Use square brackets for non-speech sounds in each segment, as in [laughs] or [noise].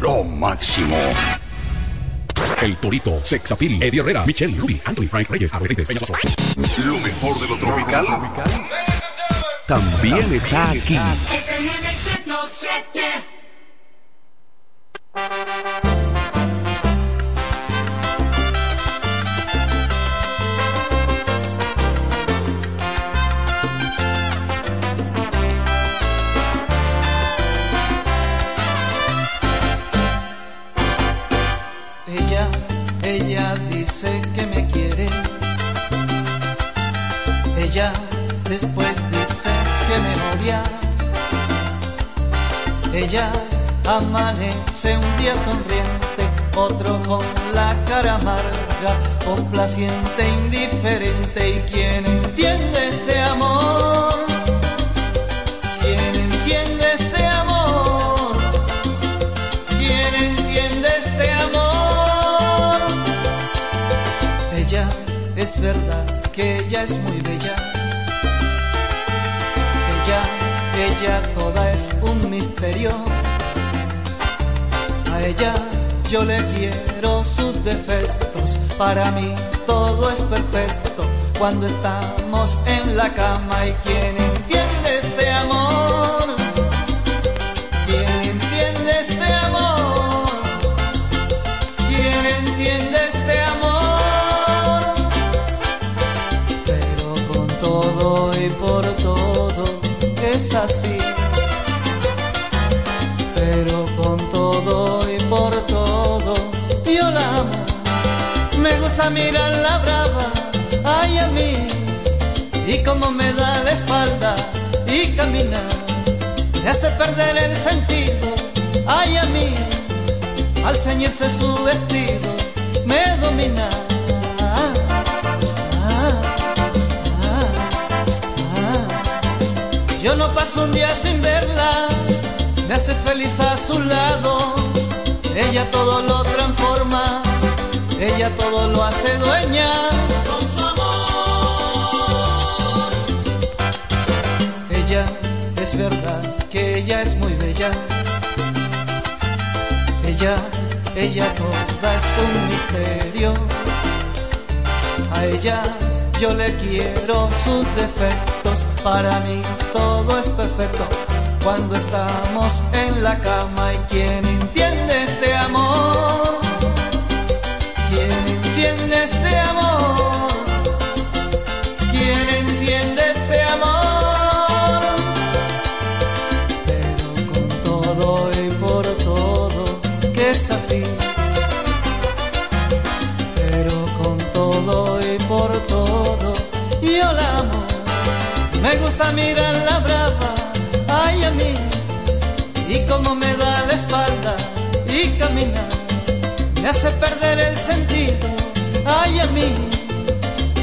Lo máximo. El Torito, Sexapil, Eddie Herrera, Michelle, Ruby, Anthony, Frank Reyes, Adolescentes, Peña Lo mejor de lo tropical. También está aquí. Dice que me quiere. Ella después dice que me odia. Ella amanece un día sonriente, otro con la cara amarga, complaciente, indiferente. ¿Y quién entiende este amor? Es verdad que ella es muy bella. Ella, ella toda es un misterio. A ella yo le quiero sus defectos. Para mí todo es perfecto cuando estamos en la cama. ¿Y quién entiende este amor? Gusta mirar la brava, ay a mí, y como me da la espalda y caminar, me hace perder el sentido, ay a mí, al ceñirse su vestido, me domina. Yo no paso un día sin verla, me hace feliz a su lado, ella todo lo transforma, ella todo lo hace dueña. Con su amor. Ella es verdad que ella es muy bella. Ella, ella toda es un misterio. A ella yo le quiero sus defectos. Para mí todo es perfecto cuando estamos en la cama. ¿Y quién entiende Me gusta mirar la brava, ay a mí, y como me da la espalda y caminar, me hace perder el sentido, ay a mí,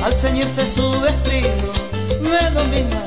al ceñirse su vestido, me domina.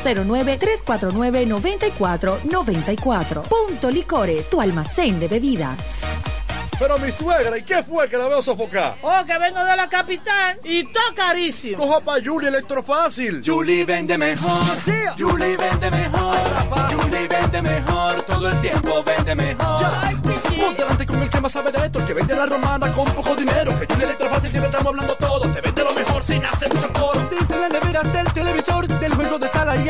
809-349-9494. Punto Licores, tu almacén de bebidas. Pero mi suegra, ¿y qué fue que la veo sofocar? Oh, que vengo de la capital y todo carísimo. Coja pa' Julie Electrofácil. Julie vende mejor. Yeah. Julie vende mejor. Julie vende mejor. Todo el tiempo vende mejor. Ponte delante con el que más sabe de esto, el que vende la romana con poco dinero. Que Julie Electrofácil siempre estamos hablando todo.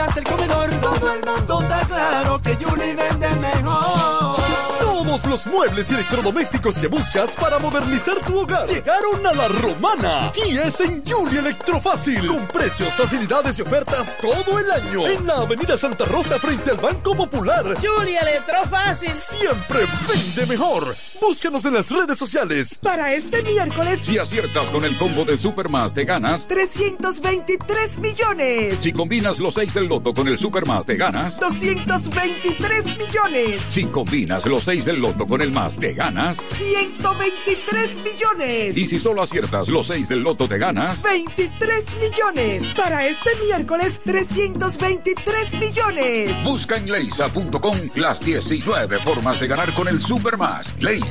Hasta el comedor. Todo el mundo está claro que Julie vende mejor. Todos los muebles y electrodomésticos que buscas para modernizar tu hogar llegaron a la romana y es en Julie Electrofácil con precios, facilidades y ofertas todo el año en la avenida Santa Rosa frente al Banco Popular. Julie Electrofácil Siempre vende mejor. Búscanos en las redes sociales. Para este miércoles, Si aciertas con el combo de Supermas, te ganas. 323 millones. Si combinas los 6 del loto con el Supermas, te ganas. 223 millones. Si combinas los 6 del loto con el más, te ganas. 123 millones. Y si solo aciertas los 6 del loto, te ganas. 23 millones. Para este miércoles, 323 millones. Busca en leisa.com las 19 formas de ganar con el Supermas. Leisa,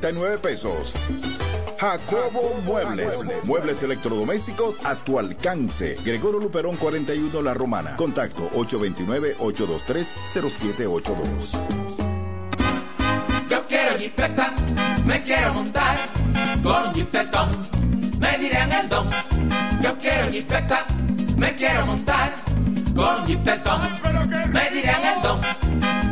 12,339 pesos. Jacobo Muebles. Muebles electrodomésticos a tu alcance. Gregorio Luperón 41 La Romana. Contacto 829-823-0782. Yo quiero jipeta, me quiero montar con jipetón, me dirán el don. Yo quiero jipeta, me quiero montar con jipetón, me dirán el don.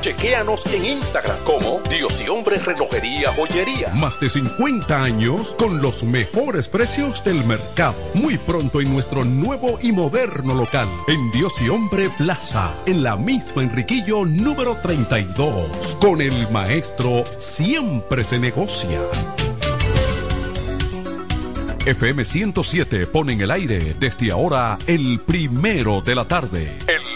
Chequéanos en Instagram como Dios y Hombre Relojería Joyería. Más de 50 años con los mejores precios del mercado. Muy pronto en nuestro nuevo y moderno local, en Dios y Hombre Plaza, en la misma Enriquillo número 32. Con el maestro siempre se negocia. FM 107 pone en el aire desde ahora el primero de la tarde. El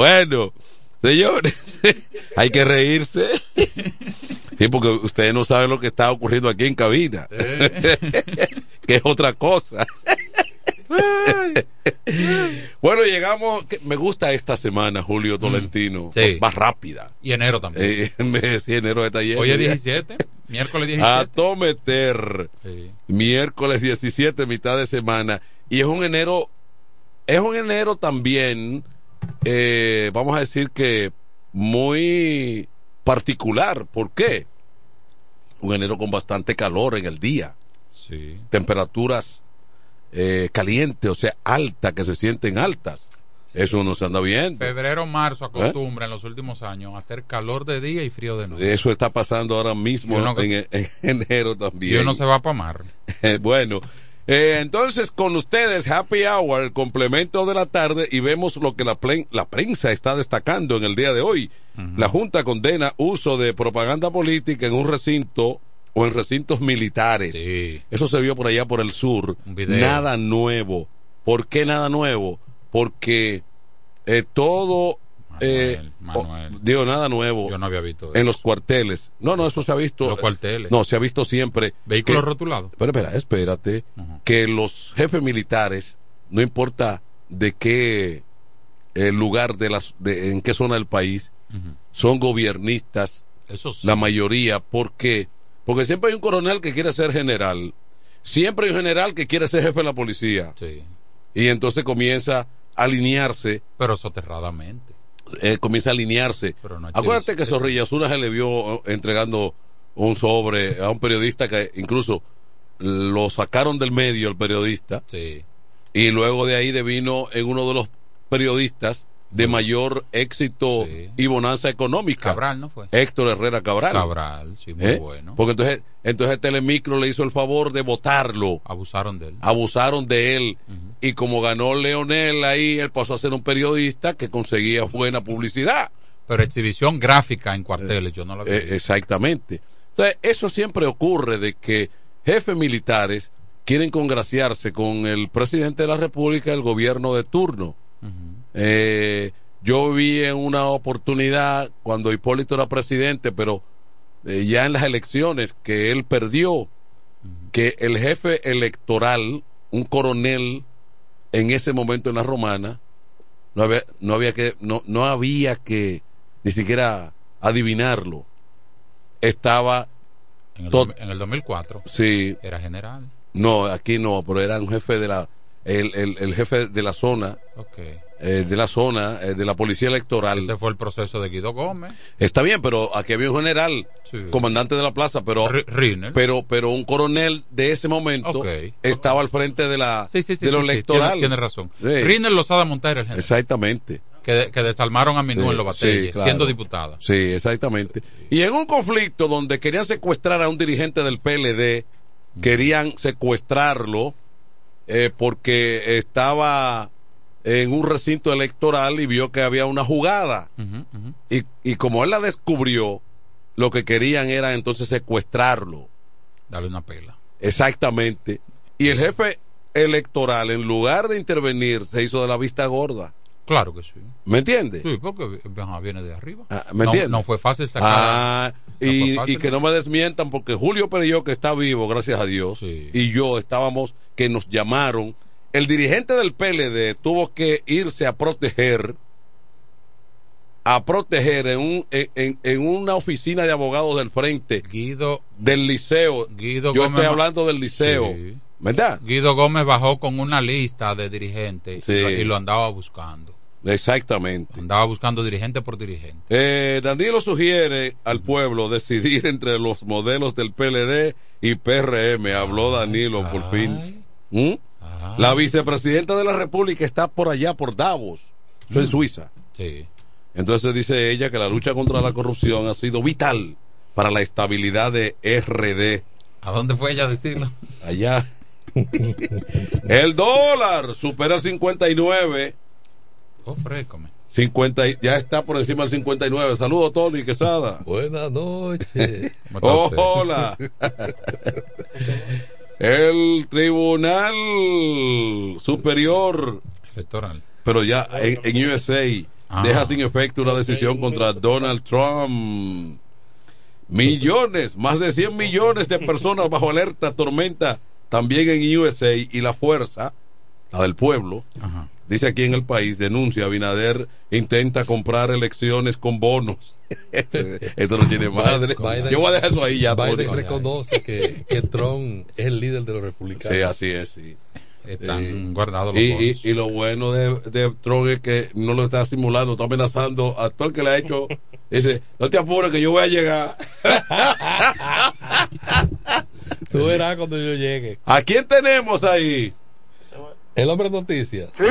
Bueno, señores, [laughs] hay que reírse. [laughs] Sí, porque ustedes no saben lo que está ocurriendo aquí en cabina. [laughs] que es otra cosa. bueno, llegamos. Me gusta esta semana, Julio Tolentino. Sí. Más rápida. Y enero también. Eh, sí, enero está lleno. Hoy es ya. 17, miércoles 17. A tometer. Sí. Miércoles 17, mitad de semana. Y es un enero. Es un enero también. Eh, vamos a decir que muy particular. ¿Por qué? Un enero con bastante calor en el día. Sí. Temperaturas eh, calientes, o sea, altas, que se sienten altas. Eso no se anda bien. Febrero, marzo ¿Eh? acostumbra en los últimos años a hacer calor de día y frío de noche. Eso está pasando ahora mismo en, en enero también. Y uno se va para mar. [laughs] bueno, eh, entonces con ustedes Happy Hour, el complemento de la tarde y vemos lo que la, plen- la prensa está destacando en el día de hoy. La Junta condena uso de propaganda política en un recinto o en recintos militares. Eso se vio por allá por el sur. Nada nuevo. ¿Por qué nada nuevo? Porque eh, todo... eh, Manuel. oh, digo, nada nuevo. Yo no había visto En los cuarteles. No, no, eso se ha visto. Los cuarteles. No, se ha visto siempre. Vehículos rotulados. Pero espera, espérate. Que los jefes militares, no importa de qué eh, lugar, de las, de, en qué zona del país, son gobiernistas. Eso sí. La mayoría. ¿Por qué? Porque siempre hay un coronel que quiere ser general. Siempre hay un general que quiere ser jefe de la policía. Sí. Y entonces comienza a alinearse. Pero soterradamente. Eh, comienza a alinearse. No Acuérdate que Zorrilla Azul se le vio eh, entregando un sobre a un periodista que incluso lo sacaron del medio el periodista Sí. y luego de ahí devino en uno de los periodistas de mayor éxito y bonanza económica. Cabral, ¿no fue? Héctor Herrera Cabral. Cabral, sí, muy ¿Eh? bueno. Porque entonces, entonces Telemicro le hizo el favor de votarlo. Abusaron de él. Abusaron de él. Y como ganó Leonel ahí, él pasó a ser un periodista que conseguía buena publicidad. Pero exhibición gráfica en cuarteles, yo no la vi. Eh, exactamente. Entonces, eso siempre ocurre de que jefes militares quieren congraciarse con el presidente de la República, el gobierno de turno. Eh, yo vi en una oportunidad cuando Hipólito era presidente, pero eh, ya en las elecciones que él perdió, que el jefe electoral, un coronel, en ese momento en la romana, no había, no había que, no, no había que ni siquiera adivinarlo. Estaba En el, tot- dos- en el 2004 sí, era general. no, aquí no, pero era un jefe de la el, el- el jefe de la zona, Ok. Eh, de la zona, eh, de la policía electoral. Ese fue el proceso de Guido Gómez. Está bien, pero aquí había un general, comandante de la plaza, pero, pero, pero un coronel de ese momento estaba al frente de la Sí, sí, sí. de lo electoral. Tiene, tiene razón. Riner Lozada Montero, el general. Exactamente. Que, que desarmaron a Minú Sí, en los batalles, sí, claro. siendo diputada. Sí, exactamente. Y en un conflicto donde querían secuestrar a un dirigente del PLD, querían secuestrarlo eh, porque estaba en un recinto electoral y vio que había una jugada. Y, y como él la descubrió, lo que querían era entonces secuestrarlo. Dale una pela. Exactamente. Y el jefe electoral, en lugar de intervenir, se hizo de la vista gorda. Claro que sí. ¿Me entiendes? Sí, porque viene de arriba. Ah, ¿Me no, entiendes? no fue fácil sacar. Ah, no y, fácil. y que no me desmientan porque Julio Perillo que está vivo, gracias a Dios, y yo estábamos que nos llamaron. El dirigente del PLD tuvo que irse a proteger a proteger en, un, en, en- una oficina de abogados del frente Guido del liceo. Guido yo Gómez estoy hablando del liceo. Sí. ¿Verdad? Guido Gómez bajó con una lista de dirigentes Sí. y, lo, andaba buscando. Exactamente. Andaba buscando dirigente por dirigente. Eh, Danilo sugiere al pueblo decidir entre los modelos del PLD y PRM. Habló Danilo por fin. ¿Mm? La vicepresidenta de la República está por allá, por Davos. Eso en Suiza. Sí. Entonces dice ella que la lucha contra la corrupción ha sido vital para la estabilidad de RD. ¿A dónde fue ella a decirlo? Allá. [laughs] El dólar supera el 59. Oh, frescome. 50, y- ya está por encima del 59. Saludos, Tony Quesada. Buenas noches. Oh, hola. [laughs] El Tribunal Superior Electoral. pero ya en, en USA Ah. deja sin efecto una decisión contra Donald Trump. Millones, más de 100 millones de personas bajo alerta tormenta también en USA y la fuerza, la del pueblo, dice aquí en el país, denuncia Abinader intenta comprar elecciones con bonos. [laughs] Esto no tiene madre. Biden- Yo voy a dejar eso ahí ya. Biden Tony. reconoce que, que Trump es el líder de los republicanos. Sí, así es, sí. Están guardados los y, y, bonos. y lo bueno de, de Trump es que no lo está simulando, está amenazando a todo el que le ha hecho. Dice, no te apures que yo voy a llegar. [laughs] Tú verás cuando yo llegue. ¿A quién tenemos ahí? El hombre noticias. Sí.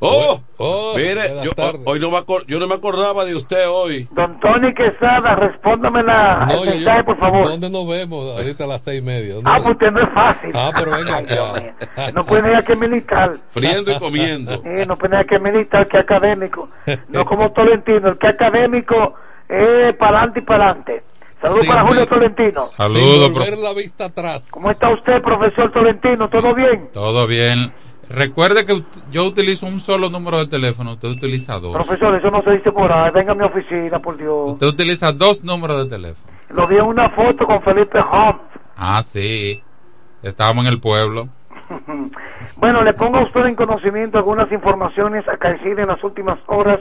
Oh, Oh, mire, yo, hoy no me acor- yo no me acordaba de usted hoy. Don Tony Quesada, respóndame la, No, el yo- mensaje, por favor. ¿Dónde nos vemos? Ahorita a las seis y media. ¿Dónde Ah, pues usted no es fácil. Ah, pero venga acá. No puede negar que es militar. [laughs] Friendo y comiendo. Eh, no puede negar que es militar, que es académico. No como Tolentino, el que es académico es para adelante y para adelante. Saludos Sin para Julio ver- Tolentino. Saludos, volver la vista atrás. ¿Cómo está usted, profesor Tolentino? ¿Todo bien? Todo bien. Recuerde que yo utilizo un solo número de teléfono, usted utiliza dos. Profesor, eso no se dice por ahí. Venga a mi oficina, por Dios. Usted utiliza dos números de teléfono. Lo vi en una foto con Felipe Holmes. Ah, sí. Estábamos en el pueblo. [laughs] Bueno, le pongo a usted en conocimiento algunas informaciones acaecidas en las últimas horas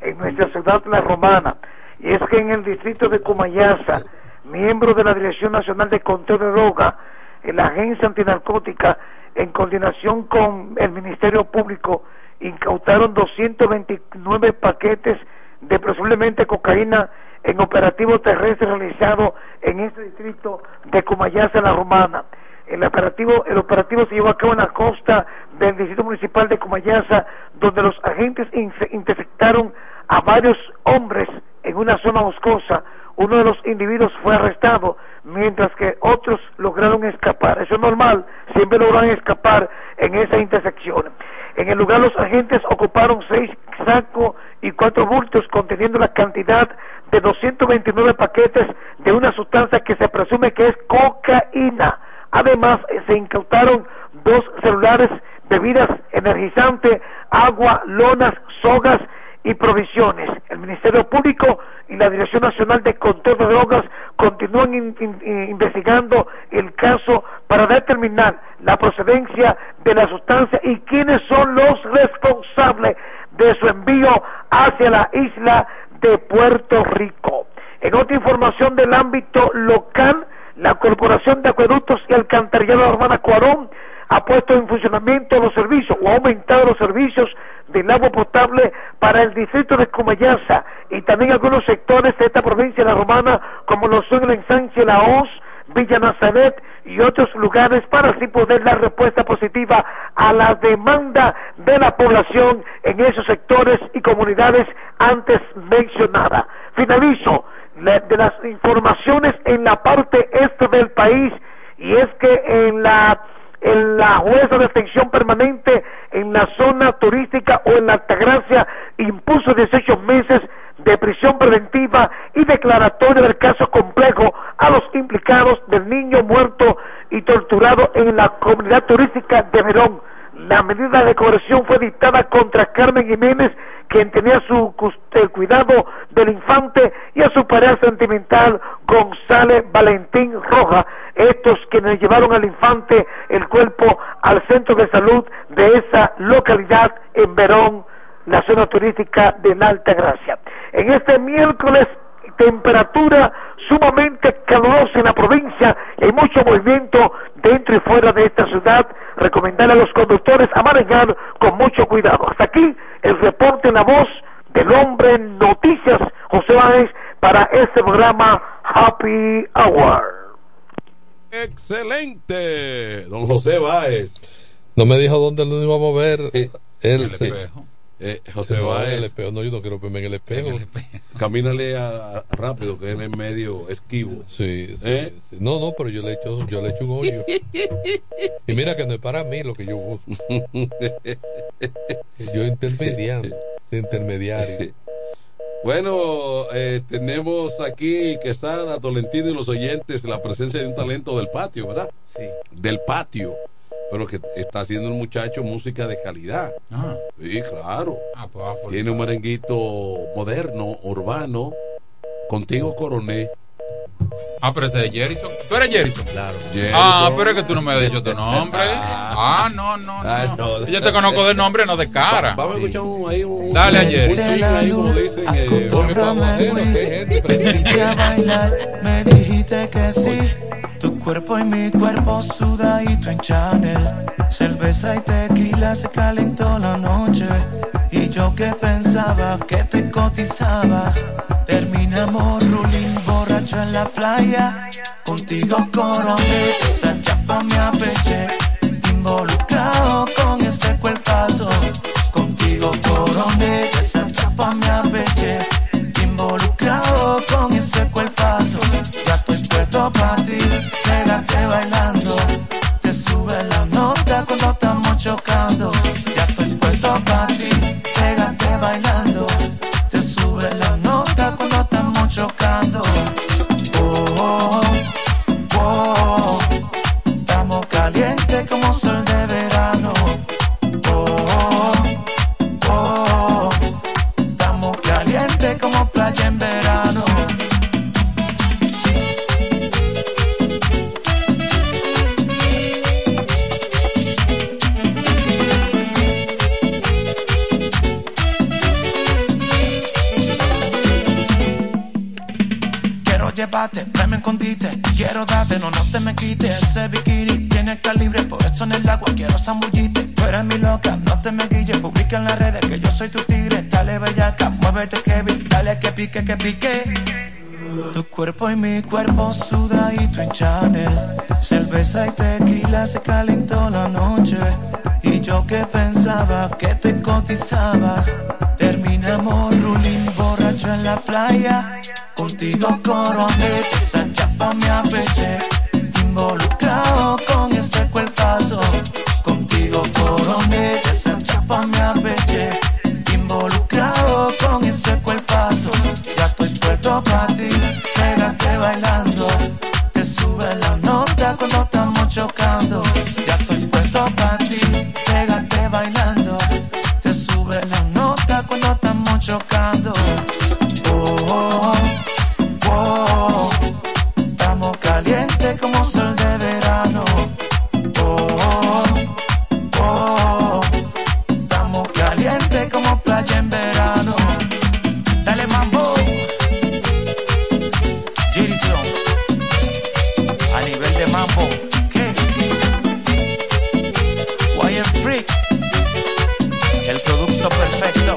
en nuestra ciudad La Romana. Y es que en el distrito de Cumayasa, miembros de la Dirección Nacional de Control de Droga, en la Agencia Antinarcótica, en coordinación con el Ministerio Público, incautaron 229 paquetes de presumiblemente cocaína en operativo terrestre realizado en este distrito de Cumayasa, La Romana. El operativo, el operativo se llevó a cabo en la costa del distrito municipal de Cumayasa, donde los agentes interceptaron a varios hombres en una zona boscosa. Uno de los individuos fue arrestado, mientras que otros lograron escapar. Eso es normal, siempre logran escapar en esa intersección. En el lugar los agentes ocuparon seis sacos y cuatro bultos conteniendo la cantidad de 229 paquetes de una sustancia que se presume que es cocaína. Además, se incautaron dos celulares, bebidas energizantes, agua, lonas, sogas y provisiones. El Ministerio Público y la Dirección Nacional de Control de Drogas continúan in- in- in- investigando el caso para determinar la procedencia de la sustancia y quiénes son los responsables de su envío hacia la isla de Puerto Rico. En otra información del ámbito local, la Corporación de Acueductos y Alcantarillado Hermana Cuarón ha puesto en funcionamiento los servicios o ha aumentado los servicios del agua potable para el distrito de Comayasa y también algunos sectores de esta provincia de la Romana, como lo son el ensanche La Hoz, Villa Nazaret y otros lugares para así poder dar respuesta positiva a la demanda de la población en esos sectores y comunidades antes mencionadas. Finalizo de las informaciones en la parte este del país y es que en la en la jueza de extensión permanente en la zona turística o en la Altagracia impuso 18 meses de prisión preventiva y declaratoria del caso complejo a los implicados del niño muerto y torturado en la comunidad turística de Verón. La medida de coerción fue dictada contra Carmen Jiménez, quien tenía su el cuidado del infante, y a su pareja sentimental González Valentín Roja, estos quienes llevaron al infante el cuerpo al centro de salud de esa localidad en Verón, la zona turística de Alta Gracia. En este miércoles temperatura sumamente calurosa en la provincia y hay mucho movimiento dentro y fuera de esta ciudad. Recomendarle a los conductores a manejar con mucho cuidado. Hasta aquí el reporte en la voz del hombre Noticias José Báez para este programa Happy Hour. Excelente, don José Báez. No me dijo dónde lo íbamos a ver. Él, el espejo. Eh, José en Báez. el espejo. No, yo no quiero verme en el espejo. Camínale a- a- rápido, que él es medio esquivo. Sí, sí, ¿Eh? sí. No, no, pero yo le echo, yo le echo un hoyo. Y mira que no es para mí lo que yo busco. yo intermediando, intermediario. Bueno, eh, tenemos aquí Quesada, Tolentino y los oyentes la presencia de un talento del patio, ¿verdad? Sí. Del patio. Pero que está haciendo el muchacho música de calidad. Ah. Sí, claro. Ah, pues va a forzar. Tiene un merenguito moderno, urbano. Contigo coroné. Ah, pero ese es Jerison. ¿Tú eres Jerison? Claro. Ah, pero es que tú no me has dicho tu nombre. [laughs] Ah, no, no, no. Ah, no. Yo te conozco de nombre, no de cara. Vamos a escuchar un, ahí un, Dale a un ahí, como dicen. eh, Viniste [laughs] a bailar, me dijiste que sí. Tu cuerpo y mi cuerpo sudadito en Chanel. Cerveza y tequila se calentó la noche. Y yo que pensaba que te cotizabas. Terminamos ruling borracho en la playa. Contigo coroné, esa chapa me apeché. Involucrado puesto para ti, pégate bailando. Te sube la nota cuando estamos chocando. Ya estoy puesto para ti, Ven me escondite. Quiero darte, no, no te me quites. Ese bikini tiene calibre, por eso en el agua quiero zambullite. Tú eres mi loca, no te me guilles. Publica en las redes que yo soy tu tigre. Dale bellaca, muévete Kevin. Dale que pique, que pique. Tu cuerpo y mi cuerpo sudadito en Chanel. Cerveza y tequila se calentó la noche. Y yo que pensaba que te cotizabas. Terminamos ruling borracho en la playa. Contigo coroné, esa chapa me apeché. Involucrado con este cuerpazo. Contigo coroné, esa chapa me apeché. Involucrado con ese cuerpazo. Ya estoy puesto para ti, pégate bailando. Te sube la nota cuando estamos chocando. Ya estoy puesto para ti, pégate bailando. Te sube la nota cuando estamos chocando. el producto perfecto.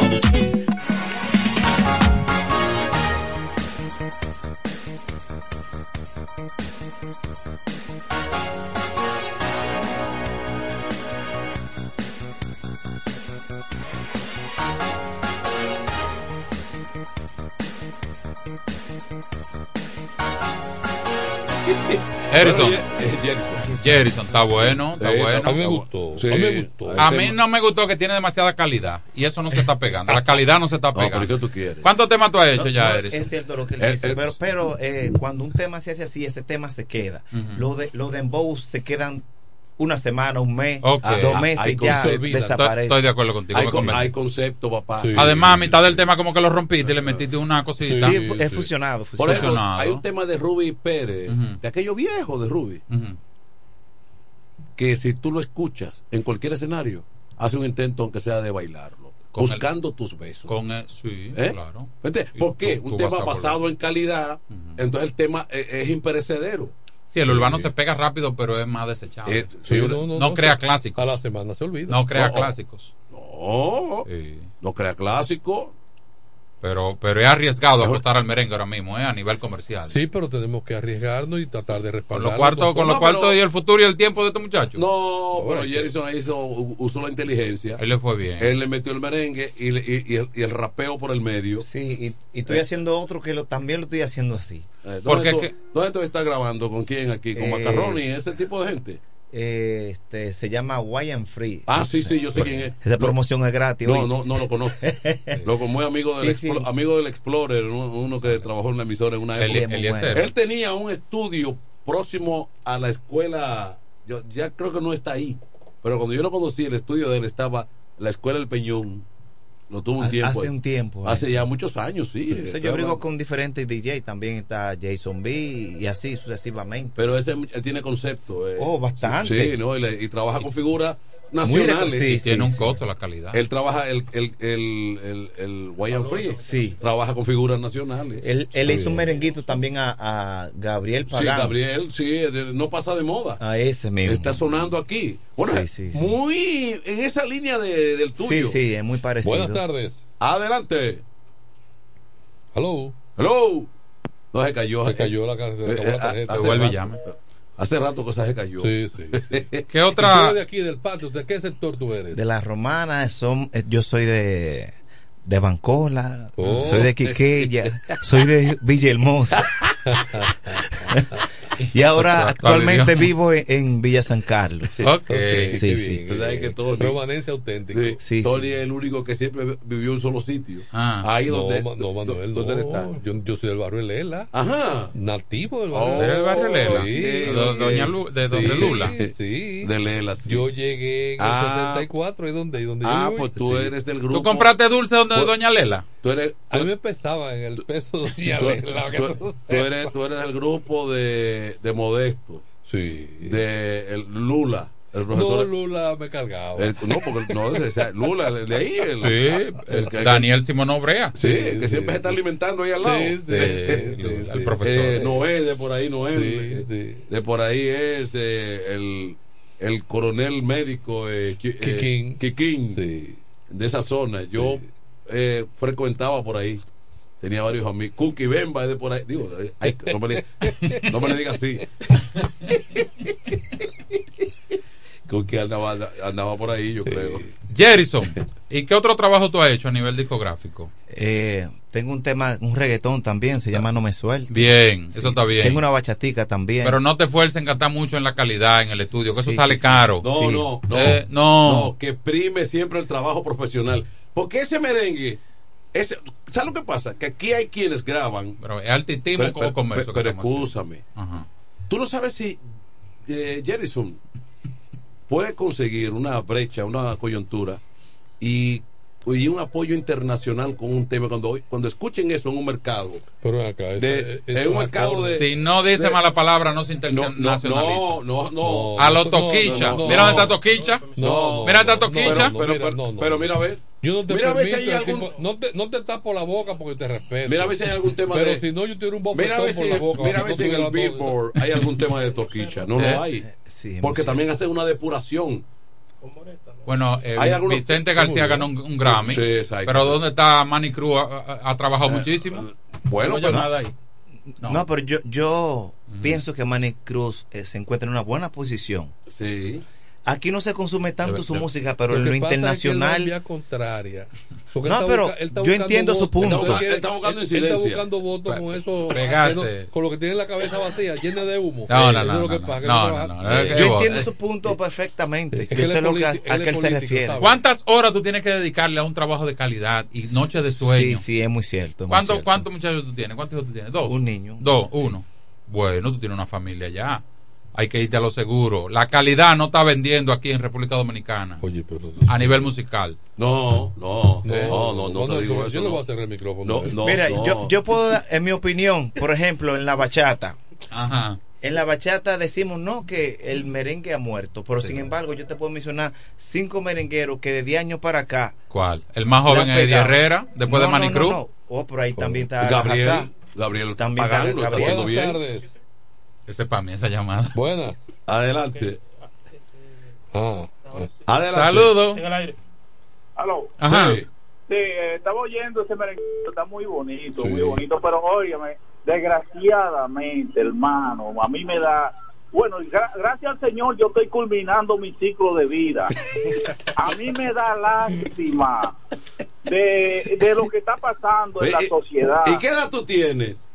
Jerison. Eh, Jerison. Está bueno, está bueno. A mí me gustó. Sí. A mí me gustó. A mí no me gustó que tiene demasiada calidad y eso no se está pegando. La calidad no se está [laughs] pero pegando. ¿qué tú quieres? ¿Cuántos temas tú has hecho No, ya, no, Erison? Es cierto lo que él Eh, dice, eh, pero, pero eh, cuando un tema se hace así, ese tema se queda. Ujú. Lo de lo de Embow se quedan una semana, un mes, dos Ah, meses hay ya desaparece. Estoy de acuerdo contigo. Hay, con- concepto, papá. Además, a mitad del tema como que lo rompiste y le metiste una cosita. Sí, fu- es fusionado. Por ejemplo, Fusionado. hay un tema de Ruby Pérez, de aquello viejo de Ruby, Ujú. Que si tú lo escuchas en cualquier escenario, hace un intento aunque sea de bailarlo, Con buscando tus besos. Con el- sí, ¿Eh? claro. ¿Viste? Y ¿Por qué? tú- un tú tema basado en calidad, entonces el tema eh, es, imperecedero. Sí, el urbano se pega rápido, pero es más desechable. Eh, Sí, no, no, no no, crea se- clásicos. A la semana se olvida. No crea No. clásicos. No, Sí. no crea clásico. Pero, pero es arriesgado apostar al merengue ahora mismo, ¿eh? a nivel comercial. Sí, pero tenemos que arriesgarnos y tratar de Con respaldar. los cuartos, con los cuartos y el futuro y el tiempo de estos muchachos. No, pero es Jerison hizo, usó la inteligencia. Él le fue bien. Él le metió el merengue y, le- y- y el, y el rapeo por el medio. Sí, y, y estoy haciendo otro que lo, también lo estoy haciendo así. Eh, Porque ¿Dónde, es tú, ¿Dónde tú estás grabando? ¿Con quién aquí? ¿Con Eh, Macarroni? ¿Ese tipo de gente? Eh, este se llama Wyan Free. Ah, sí, sí, yo sé quién es. Esa promoción es gratis. No, no, no lo conozco. lo como es amigo del, Sí, Explo- sí. amigo del Explorer, uno, que trabajó en la emisora en una época. Eliezer. Él tenía un estudio próximo a la escuela. Yo ya creo que no está ahí. Pero cuando yo lo conocí, el estudio de él estaba la escuela del Peñón. Lo tuvo un tiempo. hace un tiempo, Hace eso. ya muchos años, sí. Sea, yo brigo con diferentes DJ, también está Jason B y así sucesivamente. Pero ese él tiene concepto. eh. Oh, bastante. Sí, ¿no? Y, le- y trabaja con figuras nacionales. sí, tiene un sí. costo la calidad. Él trabaja el, el, el, el, el Wayne Free. Sí. Trabaja con figuras nacionales. Él, él hizo un merenguito también a, a Gabriel Sí, Pagán. Gabriel, sí, no pasa de moda. A ese mismo. Está sonando aquí. Bueno, Sí, sí, sí. muy en esa línea de, del Sí, tuyo. sí, es muy parecido. Buenas tardes. Adelante. Hello. Hello. No se cayó. Se cayó la, se Eh, acabó eh, la tarjeta. hace Vuelve y llame. Hace rato que se cayó. Sí, sí. sí. [laughs] ¿Qué ¿Y tú otra? de aquí, del patio? ¿De qué sector tú eres? De la romana, son, eh, yo soy de, de Bancola, Oh. soy de Quiqueya, soy de Villahermosa. [laughs] y ahora actualmente vivo en, en Villa San Carlos. Ok. Sí, qué sí. bien, Tú sabes que. Tony- Romanense auténtico. Sí, Sí, Tony sí. es el único que siempre vivió en un solo sitio. Ah. Ahí No, donde. ma- no, Manuel, ¿Dónde él no. está? Yo, yo soy del barrio de Lela. Ajá. Nativo del Oh, barrio ¿Eres del barrio Lela? Sí. De do- Doña Lu- de donde Sí, Lula. Sí. De Lela, sí. Yo llegué en el Ah. 64 y donde, y donde yo Ah, vivo. pues tú Sí. eres del grupo. ¿Tú compraste dulce donde Pues- Doña Lela? Tú eres. A mí me pesaba en el peso [laughs] de Doña tú, tú- tú tú eres, tú eres del grupo de, de Modesto, Sí. de el Lula, el No, profesor. Lula me cargaba. el- no, porque no, ese- Lula, el de ahí. El, Sí, el que- Daniel Simón Obrea. Sí, el que sí, siempre se está sí. alimentando ahí al lado. Sí, sí, Sí, sí, el sí. [laughs] profesor. Eh, Noé, de por ahí, Noé. Sí, sí. De por ahí es eh, el, el coronel médico eh, Qui- eh, Sí. de esa zona. Yo eh, frecuentaba por ahí. Tenía varios amigos. Cookie Bemba es de por ahí. Digo, eh, ay, no, me le, no me le diga así. Cookie andaba, andaba por ahí, yo creo. Jerison, ¿y qué otro trabajo tú has hecho a nivel discográfico? Eh, tengo un tema, un reggaetón también, se llama No Me Suelte. Bien, eso está bien. Tengo una bachatica también. Pero no te fuerces en gastar mucho en la calidad en el estudio, que eso sale sí, sí. caro. No, Sí. no, no, Eh, no. no. que prime siempre el trabajo profesional. Porque ese merengue, ese, ¿sabes lo que pasa? Que aquí hay quienes graban. Pero es altísimo Pero, como pero- comercio. pero haciendo. escúchame. Ajá. Tú no sabes si eh, Jerison puede conseguir una brecha, una coyuntura y, y un apoyo internacional con un tema cuando cuando escuchen eso en un mercado. Pero acá, De- en un mercado de- Si no dice de- mala palabra, no se internacionaliza. no, no, no, no. A los No, toquicha. no, no, mira dónde está toquicha. No, Mira esta no, toquicha. no, pero, pero- pero mira a ver. Yo no te Mira a ver si permito, hay algún- tipo, no, te, no te tapo la boca porque te respeto. Mira a ver si hay algún tema Pero de. si no, yo tuviera un Mira a bofetón por si, la boca. mira a ver si en el Billboard hay algún tema de toquicha. No ¿Eh? lo hay. Sí, Porque también hace una depuración. Bueno, eh, algunos- Vicente García ganó un, un Grammy. Sí, exacto. Pero ¿dónde está Manny Cruz? Ha, trabajado muchísimo. Bueno, Una pero- llamada ahí. No, pero yo, yo pienso que Manny Cruz eh, se encuentra en una buena posición. Sí. Aquí no se consume tanto su música, pero en lo es que internacional. contraria. Porque No, pero busca- yo entiendo su punto. Él quiere- Él está buscando él está incidencia. buscando votos con eso, Pegarse. con lo que tiene la cabeza vacía, llena de humo. No, Eh, no, no, Eh, Yo entiendo su punto perfectamente. Es que Yo sé lo que, a, qué es él se refiere. ¿Cuántas horas tú tienes que dedicarle a un trabajo de calidad y noches de sueño? Sí, sí, es muy cierto. es muy ¿Cuántos cierto. ¿Cuántos muchachos tú tienes? ¿Cuántos hijos tú tienes? ¿Dos? Un niño. Dos, uno. Bueno, tú tienes una familia ya. Hay que irte a lo seguro. La calidad no está vendiendo aquí en República Dominicana. Oye, pero. A nivel musical. No, no, No, no, no, no te digo eso. Yo no. voy a cerrar el micrófono. No, eh. no, Mira, no. yo, yo puedo dar, en mi opinión, por ejemplo, en la bachata. Ajá. En la bachata decimos no que el merengue ha muerto, pero sin embargo yo te puedo mencionar cinco merengueros que de 10 años para acá. ¿Cuál? El más joven es Eddie. Herrera, después No, de no, Manicruz. no, no. Oh, por ahí también está Gabriel. Gabriel También Pagán está Gabriel. haciendo Buenas bien. tardes. Ese es para mí esa llamada. Buenas. Adelante. Ah, Adelante. Saludos. Aló. Ajá. Sí. Sí, eh, estaba oyendo ese merengue, está muy bonito, Sí. muy bonito, pero óyeme, desgraciadamente, hermano, a mí me da... Bueno, gra- gracias al Señor yo estoy culminando mi ciclo de vida. A mí me da lástima de, de lo que está pasando en la ¿Y- sociedad. ¿Y qué edad tú tienes?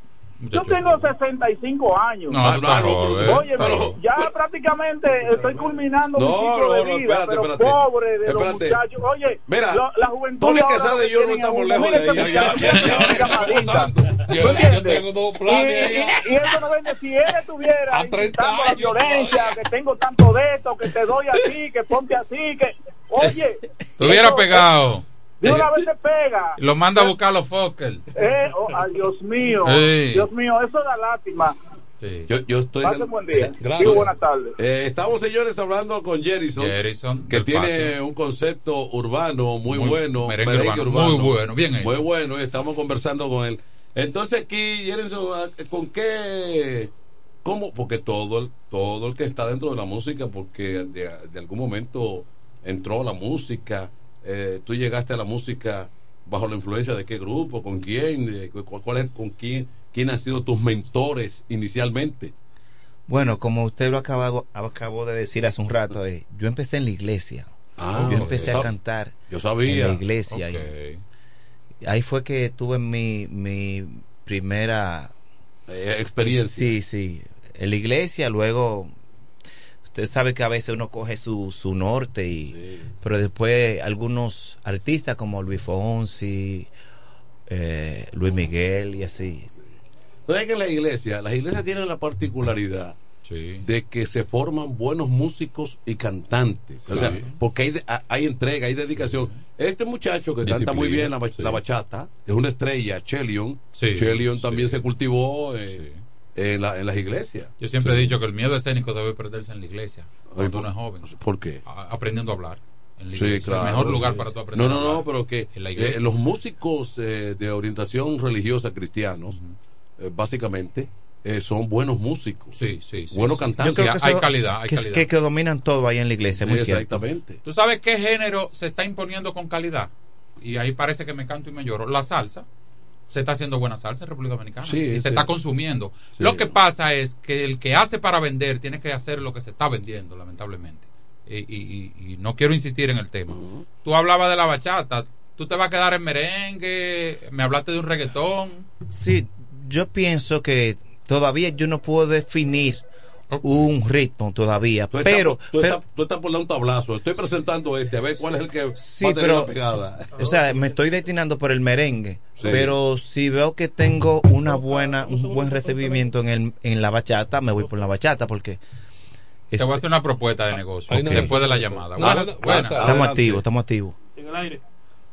Yo tengo 65 años. No, estás Claro, joven. Oye, Pero- ya prácticamente estoy culminando mi No, ciclo no, de no, vida, espérate, pero espérate. pobre de los Espérate. muchachos. Oye, Mira, lo- la juventud Tony Quesada y yo no estamos lejos de ahí. Ya, ya, ya, ya, una ya, llamadita. gozando. ¿Tú Yo, yo tengo dos Y, planes allá. y- y eso no vende. Si él estuviera A 30 incitando la años violencia, que tengo tanto de esto, que te doy así, que ponte así, que. Oye. Te hubiera eso- pegado. De una vez te pega. Lo manda a buscar a los Fokker. Eh, oh, ay, Dios mío. Sí. Dios mío, eso da lástima. Sí. Yo, yo estoy. Pase buen día. Gracias. Digo buenas tardes. Eh, estamos, señores, hablando con Jerison, Jerison, que tiene patio. un concepto urbano muy, Muy- bueno. merengue urbano. Muy bueno, bien hecho. Muy bueno, y estamos conversando con él. Entonces, aquí, Jerison, ¿con qué? ¿Cómo? Porque todo el, todo el que está dentro de la música, porque de, de algún momento entró la música, eh, tú llegaste a la música bajo la influencia de qué grupo, con quién, de, cuál es, con quién, quién han sido tus mentores inicialmente. Bueno, como usted lo acabó, acabó de decir hace un rato, eh, yo empecé en la iglesia. Ah, yo empecé a cantar yo sabía. en la iglesia. y- ahí fue que tuve mi, mi primera Eh, experiencia. Sí, sí. En la iglesia, luego, usted sabe que a veces uno coge su, su norte, y, pero después algunos artistas como Luis Fonsi, eh, Luis Miguel y así. No es que en la iglesia, las iglesias tienen la particularidad Sí. de que se forman buenos músicos y cantantes. O sea, porque hay, hay entrega, hay dedicación. Este muchacho que canta muy bien la, la bachata, es una estrella, Chelion. Sí, Chelion sí. también se cultivó eh, Sí. En, la- en las iglesias. Yo siempre he dicho que el miedo escénico debe perderse en la iglesia. Cuando uno es joven. ¿Por qué? A- Aprendiendo a hablar. En la Sí, iglesia. claro. El mejor lugar para tú aprender No, a no, hablar. no, pero que En la eh, los músicos eh, de orientación religiosa cristianos, eh, básicamente, eh, son buenos músicos. Sí, sí, sí. buenos sí. cantantes. Yo creo que hay eso- calidad, hay que, calidad. que- que dominan todo ahí en la iglesia, es muy cierto. Exactamente. ¿Tú sabes qué género se está imponiendo con calidad? Y ahí parece que me canto y me lloro. La salsa. Se está haciendo buena salsa en República Dominicana. Sí, y se sí. está consumiendo. Sí. Lo que pasa es que el que hace para vender tiene que hacer lo que se está vendiendo, lamentablemente. Y, y- y- y no quiero insistir en el tema. Tú hablabas de la bachata. Tú te vas a quedar en merengue. Me hablaste de un reggaetón. Sí, yo pienso que todavía yo no puedo definir un ritmo todavía, Tú estás, pero, tú, pero- estás, tú estás por dar un tablazo. Estoy presentando este, a ver cuál es el que Sí, va a tener pero- la pegada. o sea, me estoy destinando por el merengue, Sí. pero si veo que tengo una buena, un buen recibimiento en, el, en la bachata, me voy por la bachata porque Te voy a hacer una propuesta de negocio. Después de la llamada. no, Buena, no, no, buena. no, estamos activos, estamos activos. En el aire.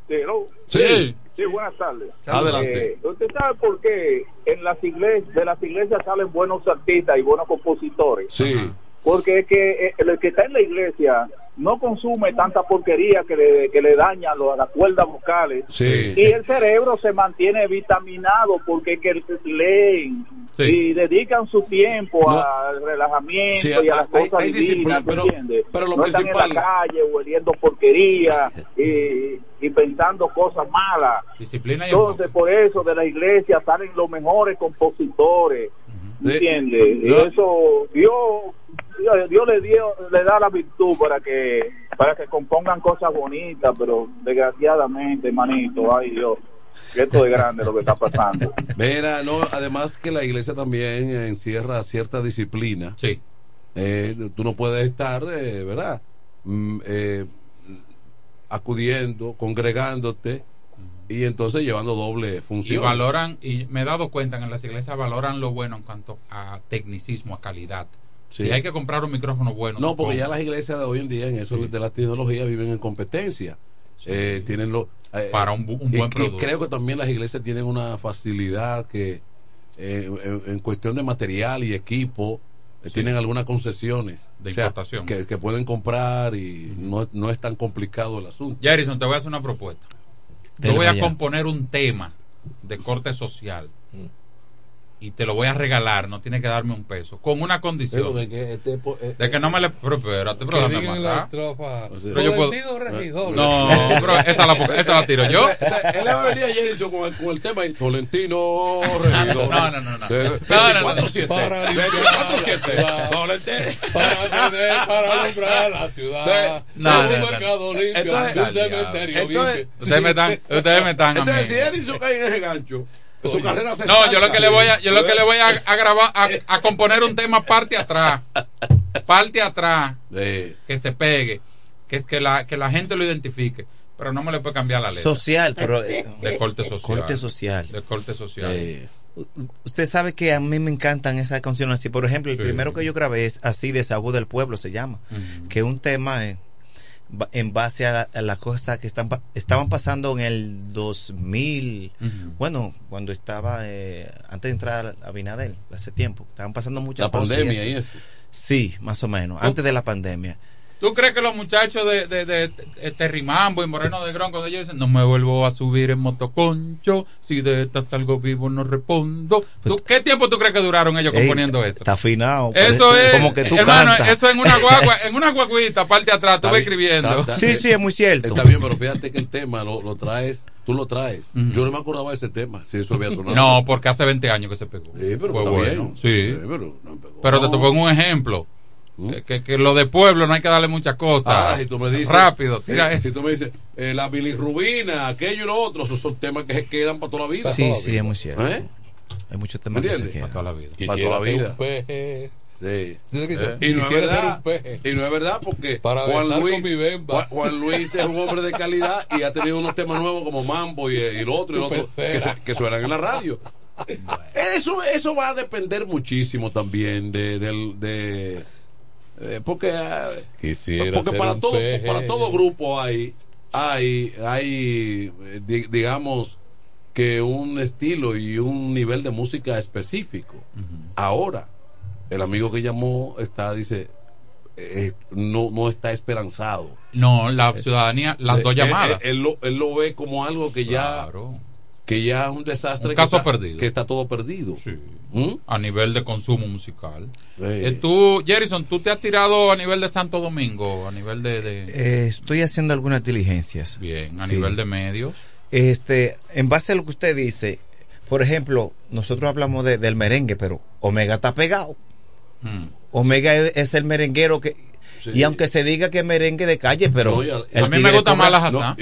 Sí, hello. Sí. Sí, buenas tardes. Adelante. Eh, ¿Usted sabe por qué en las iglesias, de las iglesias salen buenos artistas y buenos compositores? Sí. Porque es que eh, el que está en la iglesia no consume tanta porquería que le, que le daña lo- las cuerdas vocales. Sí. Y el cerebro se mantiene vitaminado porque es que leen Sí. y dedican su tiempo No. al relajamiento Sí, y a las hay- cosas hay divinas, ¿tú pero- entiendes? pero lo no están en principal- la calle oliendo porquería [laughs] y, y pensando cosas malas. Disciplina y Entonces, enfoque. por eso de la iglesia salen los mejores compositores, ¿entiendes? Y Yo- eso, Dios, Dios, Dios le dio, le da la virtud para que, para que compongan cosas bonitas, pero desgraciadamente, manito, ay Dios, que esto es grande lo que está pasando. [laughs] Mira, no, además que la iglesia también encierra cierta disciplina. Sí. Eh, tú no puedes estar, eh, ¿verdad? Mm, eh, acudiendo, congregándote y entonces llevando doble Y función. valoran, y me he dado cuenta que en las iglesias valoran lo bueno en cuanto a tecnicismo, a calidad. Sí. Si hay que comprar un micrófono bueno. No, porque ya las iglesias de hoy en día en eso de la tecnología viven en competencia. Eh, tienen lo, eh, Para un bu- un y- buen y producto. creo que también las iglesias tienen una facilidad que eh, en, en cuestión de material y equipo eh, tienen algunas concesiones De O sea, importación. que, que pueden comprar y no, es- no es tan complicado el asunto. Jerison, te voy a hacer una propuesta. Yo voy a allá. componer un tema de corte social y te lo voy a regalar, no tienes que darme un peso, con una condición. Pero de que este eh, de que no me le... Pero espérate, pero la yo puedo- regidor. No, pero esa la, esa la tiro yo. Él le va a venir a Jerison con el, con el tema y Tolentino Regidor. No, no, no, no. De- No, no, no. 24-7. Para limpiar 24-7. la ciudad. Tolentino. Para tener, para alumbrar la ciudad. No, un no, no. mercado limpio, un cementerio. Ustedes me están, ustedes me están. Entonces, si Edison cae en ese gancho, su carrera se No, yo lo que le voy a, yo lo que le voy a, a grabar, a, a componer un tema parte atrás, parte atrás, Eh, que se pegue, que es que la, que la gente lo identifique, pero no me le puede cambiar la letra. Social, pero [laughs] eh, de corte social. corte social. De corte social. Eh, usted sabe que a mí me encantan esas canciones así. Por ejemplo, el Sí. primero que yo grabé es así, Desahogo del Pueblo se llama. Ujú. Que es un tema eh, ba- en base a, a las cosas que están estaban pasando en el 2000. Ujú. Bueno, cuando estaba, eh, antes de entrar a Binadel, hace tiempo. Estaban pasando muchas La cosas. pandemia y eso. Sí, más o menos. Antes de la pandemia. ¿Tú crees que los muchachos de, de, de, de Terry Mambo y Moreno de Grón, cuando ellos dicen, no me vuelvo a subir en motoconcho, si de esta salgo vivo no respondo? ¿Tú, ¿Qué tiempo tú crees que duraron ellos Ey, componiendo eso? Está afinado. Eso es, Como que tú hermano, cantas. eso en una guagua, [laughs] en una guaguita, parte de atrás, tú vas bien, escribiendo. está- está- Sí, sí, es muy cierto. Está bien, pero fíjate que el tema lo, lo traes, tú lo traes. Yo no me acordaba de ese tema, si eso había sonado. No, porque hace 20 años que se pegó. Sí, pero Fue está bueno, bien. Sí. pero no pegó. Pero te pongo un ejemplo. Que, que- que lo de pueblo no hay que darle muchas cosas. Ahora, si tú me dices, Rápido, tira eh, eso. Si tú me dices, eh, la bilirrubina, aquello y lo otro, esos son temas que se quedan para toda la vida. Sí, sí, es muy cierto. ¿Eh? Hay muchos temas que se quedan. Para toda la vida. Para toda la vida. Sí. Eh. Y no es verdad. Y no es verdad porque [laughs] Para Juan Luis. Juan, Juan Luis es un hombre de calidad y ha tenido unos temas nuevos como Mambo y, y lo otro y lo Tu otro que, se- que suenan en la radio. Eso, eso va a depender muchísimo también de, del- de, eh, porque ah, Quisiera porque para todo peje. para todo grupo hay hay hay eh, di- digamos que un estilo y un nivel de música específico ahora el amigo que llamó está dice eh, no no está esperanzado No, la ciudadanía, las Eh, dos llamadas. él, lo, él lo ve como algo que ya Claro. que ya es un desastre Un que caso está- perdido. que está todo perdido Sí. ¿Mm? A nivel de consumo musical. Eh. Eh, tú, Jerison, ¿tú te has tirado a nivel de Santo Domingo? A nivel de. de- Eh, estoy haciendo algunas diligencias. bien, a sí. nivel de medios. Este, en base a lo que usted dice, por ejemplo, nosotros hablamos de- del merengue, pero Omega está pegado. Mm. Omega es, es el merenguero que Sí. y aunque se diga que es merengue de calle, pero No, A mí me gusta más la. Hazá.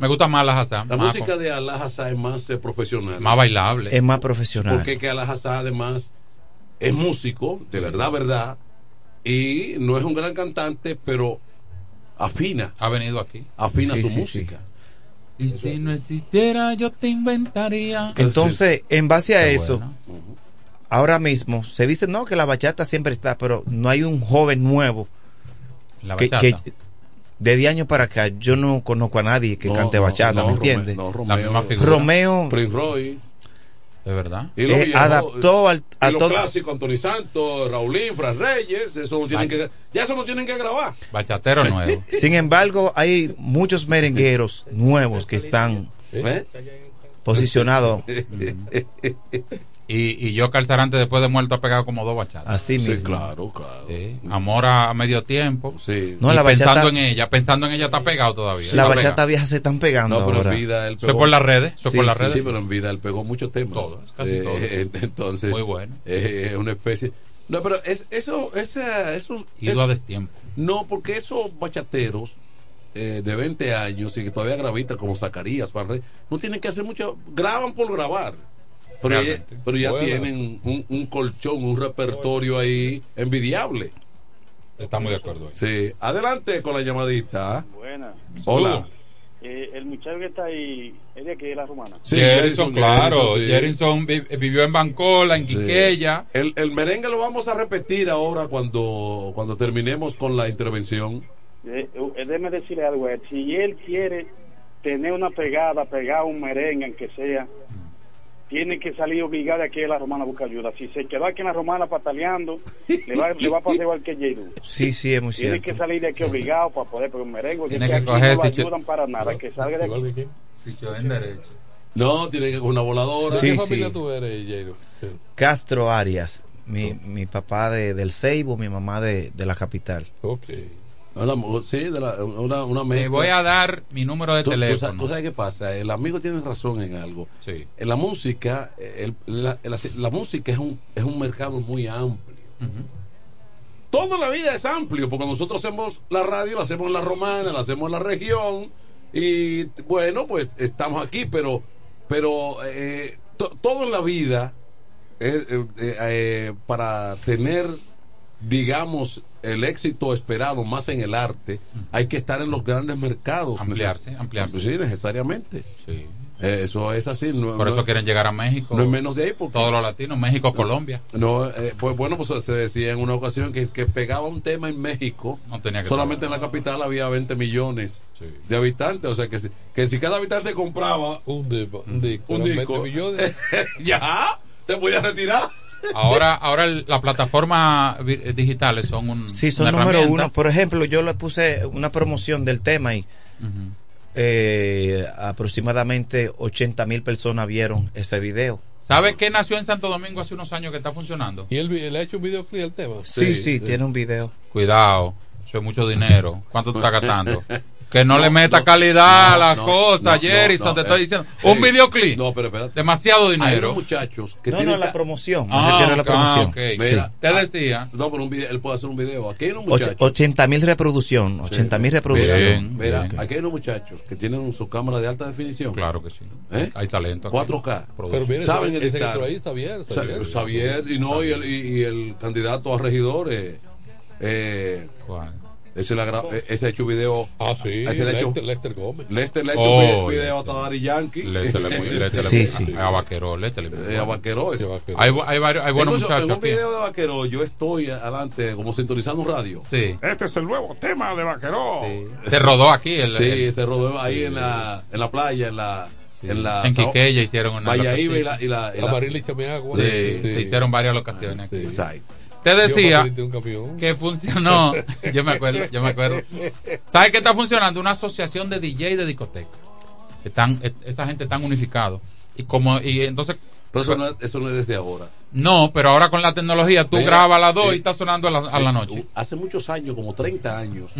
Me gusta más la Hazá. la música de Allah Hazá es más eh, profesional más bailable. es más profesional. porque que Allah Hazá además es músico de verdad verdad y no es un gran cantante pero afina ha venido aquí. afina Sí, su sí, música Y si no existiera, yo te inventaría. Entonces, en base a Qué eso, bueno. ahora mismo se dice no que la bachata siempre está, pero no hay un joven nuevo La que, bachata. que de 10 años para acá yo no conozco a nadie que No, cante bachata, no, ¿me entiendes? no, La Romeo, misma figura. Romeo Prince Royce De verdad. y los eh, adaptó al, y a los todo clásicos Anthony Santos Raulín Fran Reyes eso no tienen que ya eso no tienen que grabar Bachatero [laughs] nuevo. Sin embargo, hay muchos merengueros nuevos que están ¿Eh? posicionado. [laughs] Y, y yo Calzarante después de muerto ha pegado como dos bachatas. Así Sí, mismo. claro, claro. Sí. Amor a, medio tiempo. Sí. No, y la pensando bachata- en ella, pensando en ella está pegado todavía. La Está bachata pegado. vieja se están pegando No, pero ahora. en vida él Eso es por las redes, es Sí, por las sí, redes. Sí, pero en vida él pegó muchos temas. Todos, casi Eh, todos. eh, entonces, Muy bueno. eh, es una especie. No, pero es, eso, esa, eso. Ido es- a destiempo. No, porque esos bachateros eh, de 20 años y que todavía gravitan como Zacarías, no tienen que hacer mucho. Graban por grabar. Pero ya, Realmente. pero ya Buenas. tienen un, un colchón, un repertorio ahí envidiable. Estamos de acuerdo ahí. Sí, adelante con la llamadita. Buena. Hola. Eh, el muchacho que está ahí, ¿es de aquí de la romana? Sí, Jerison, claro. Jerison vi- vivió en Bancola, en Sí. Quiqueya. El, el merengue lo vamos a repetir ahora cuando, cuando terminemos con la intervención. Eh, eh, déjeme decirle algo, eh, si él quiere tener una pegada, pegar un merengue, aunque sea, tiene que salir obligado de aquí de la romana a buscar ayuda. Si se quedó aquí en la romana pataleando, le va, le va a pasar igual que Jairu. Sí, sí, es muy Tiene cierto. que salir de aquí obligado para poder pegar un merengue, Tiene que aquí coger no lo si- ayudan para nada, que salga de Igual aquí. que quién. Si yo en derecho. No, tiene que con una voladora. ¿De Sí, qué familia sí. tú eres, Jairo? Sí. Castro Arias, mi, mi papá de, del Ceibo, mi mamá de, de la capital. Ok. Sí, de la- una, una mezcla. voy a dar mi número de Tú- teléfono. Tú, sabes qué pasa, el amigo tiene razón en algo. Sí. En la música, el- la, la- la música es un, es un mercado muy amplio. Toda la vida es amplio, porque nosotros hacemos la radio, la hacemos en la romana, la hacemos en la región, y bueno, pues estamos aquí, pero, pero eh, to- todo en la vida, eh, eh, eh, para tener, digamos, el éxito esperado más en el arte, hay que estar en los grandes mercados. Ampliarse, ampliarse. Sí, necesariamente. Sí. Eh, eso es así. No, Por eso no- quieren llegar a México. no es menos de ahí, porque- Todos los latinos, México, Colombia. No, eh, pues bueno, pues se decía en una ocasión que el que pegaba un tema en México, No tenía que solamente en la capital había 20 millones de habitantes. O sea que si, que si cada habitante compraba un, disco, un disco, un disco, 20 millones. [laughs] ya, te voy a retirar. Ahora, ahora el- las plataformas eh, digitales son un. Sí, son una número uno. Por ejemplo, yo le puse una promoción del tema y eh, aproximadamente 80 mil personas vieron ese video. ¿Sabe qué nació en Santo Domingo hace unos años que está funcionando? ¿Y él, él ha hecho un videoclip al tema? Sí, sí, tiene un video. Cuidado, eso es mucho dinero. ¿Cuánto tú estás gastando? [laughs] Que no, No, le meta no, calidad a las no, cosas, no, Jerison, no, te eh, estoy diciendo. eh, Un videoclip. No, pero espérate. Demasiado Hay dinero. unos muchachos que No, tienen no, la promoción. Ah, refiero a la promoción. ok. Mira, Sí. Te decía. No, pero un video, él puede hacer un video. Aquí hay unos muchachos. 80 mil reproducción. 80 mil reproducción. Bien, Mira, bien. aquí hay unos muchachos que tienen su cámara de alta definición. Claro que sí. ¿Eh? Hay talento. aquí. 4K. Pero mire, Saben ese que editar. entró ahí, Xavier, Xavier. Xavier, y no, y el, y, y el candidato a regidor, eh, eh, ¿Cuál? Ese, le agra- ese ha hecho video. Ah, sí, ese le ha hecho, Lester, Lester Gómez. Lester le ha hecho Oh, video Lester. hasta Daddy Yankee. Lester le- Lester [laughs] Sí, sí. A Vaqueró, Lester le- Eh, a Vaqueró. Hay, hay, varios, hay buenos muchachos En un aquí. video de Vaqueró, yo estoy adelante como sintonizando un radio. Sí. Este es el nuevo tema de Vaqueró. Se rodó aquí. El, Sí, el- se rodó ahí en la, en la playa, en la, en la en Quiqueya hicieron una. Vaya y la, y la, y la-. Sí, Sí. se hicieron varias locaciones aquí. Exacto. Te decía que funcionó. [laughs] yo me acuerdo, yo me acuerdo. ¿Sabes qué está funcionando? Una asociación de DJ de discoteca. Están, esa gente están unificados. Y como, y entonces. Pero eso no, es- eso no es desde ahora. No, pero ahora con la tecnología tú grabas a las 2 eh, y está sonando a la, a la eh, noche. Hace muchos años, como 30 años,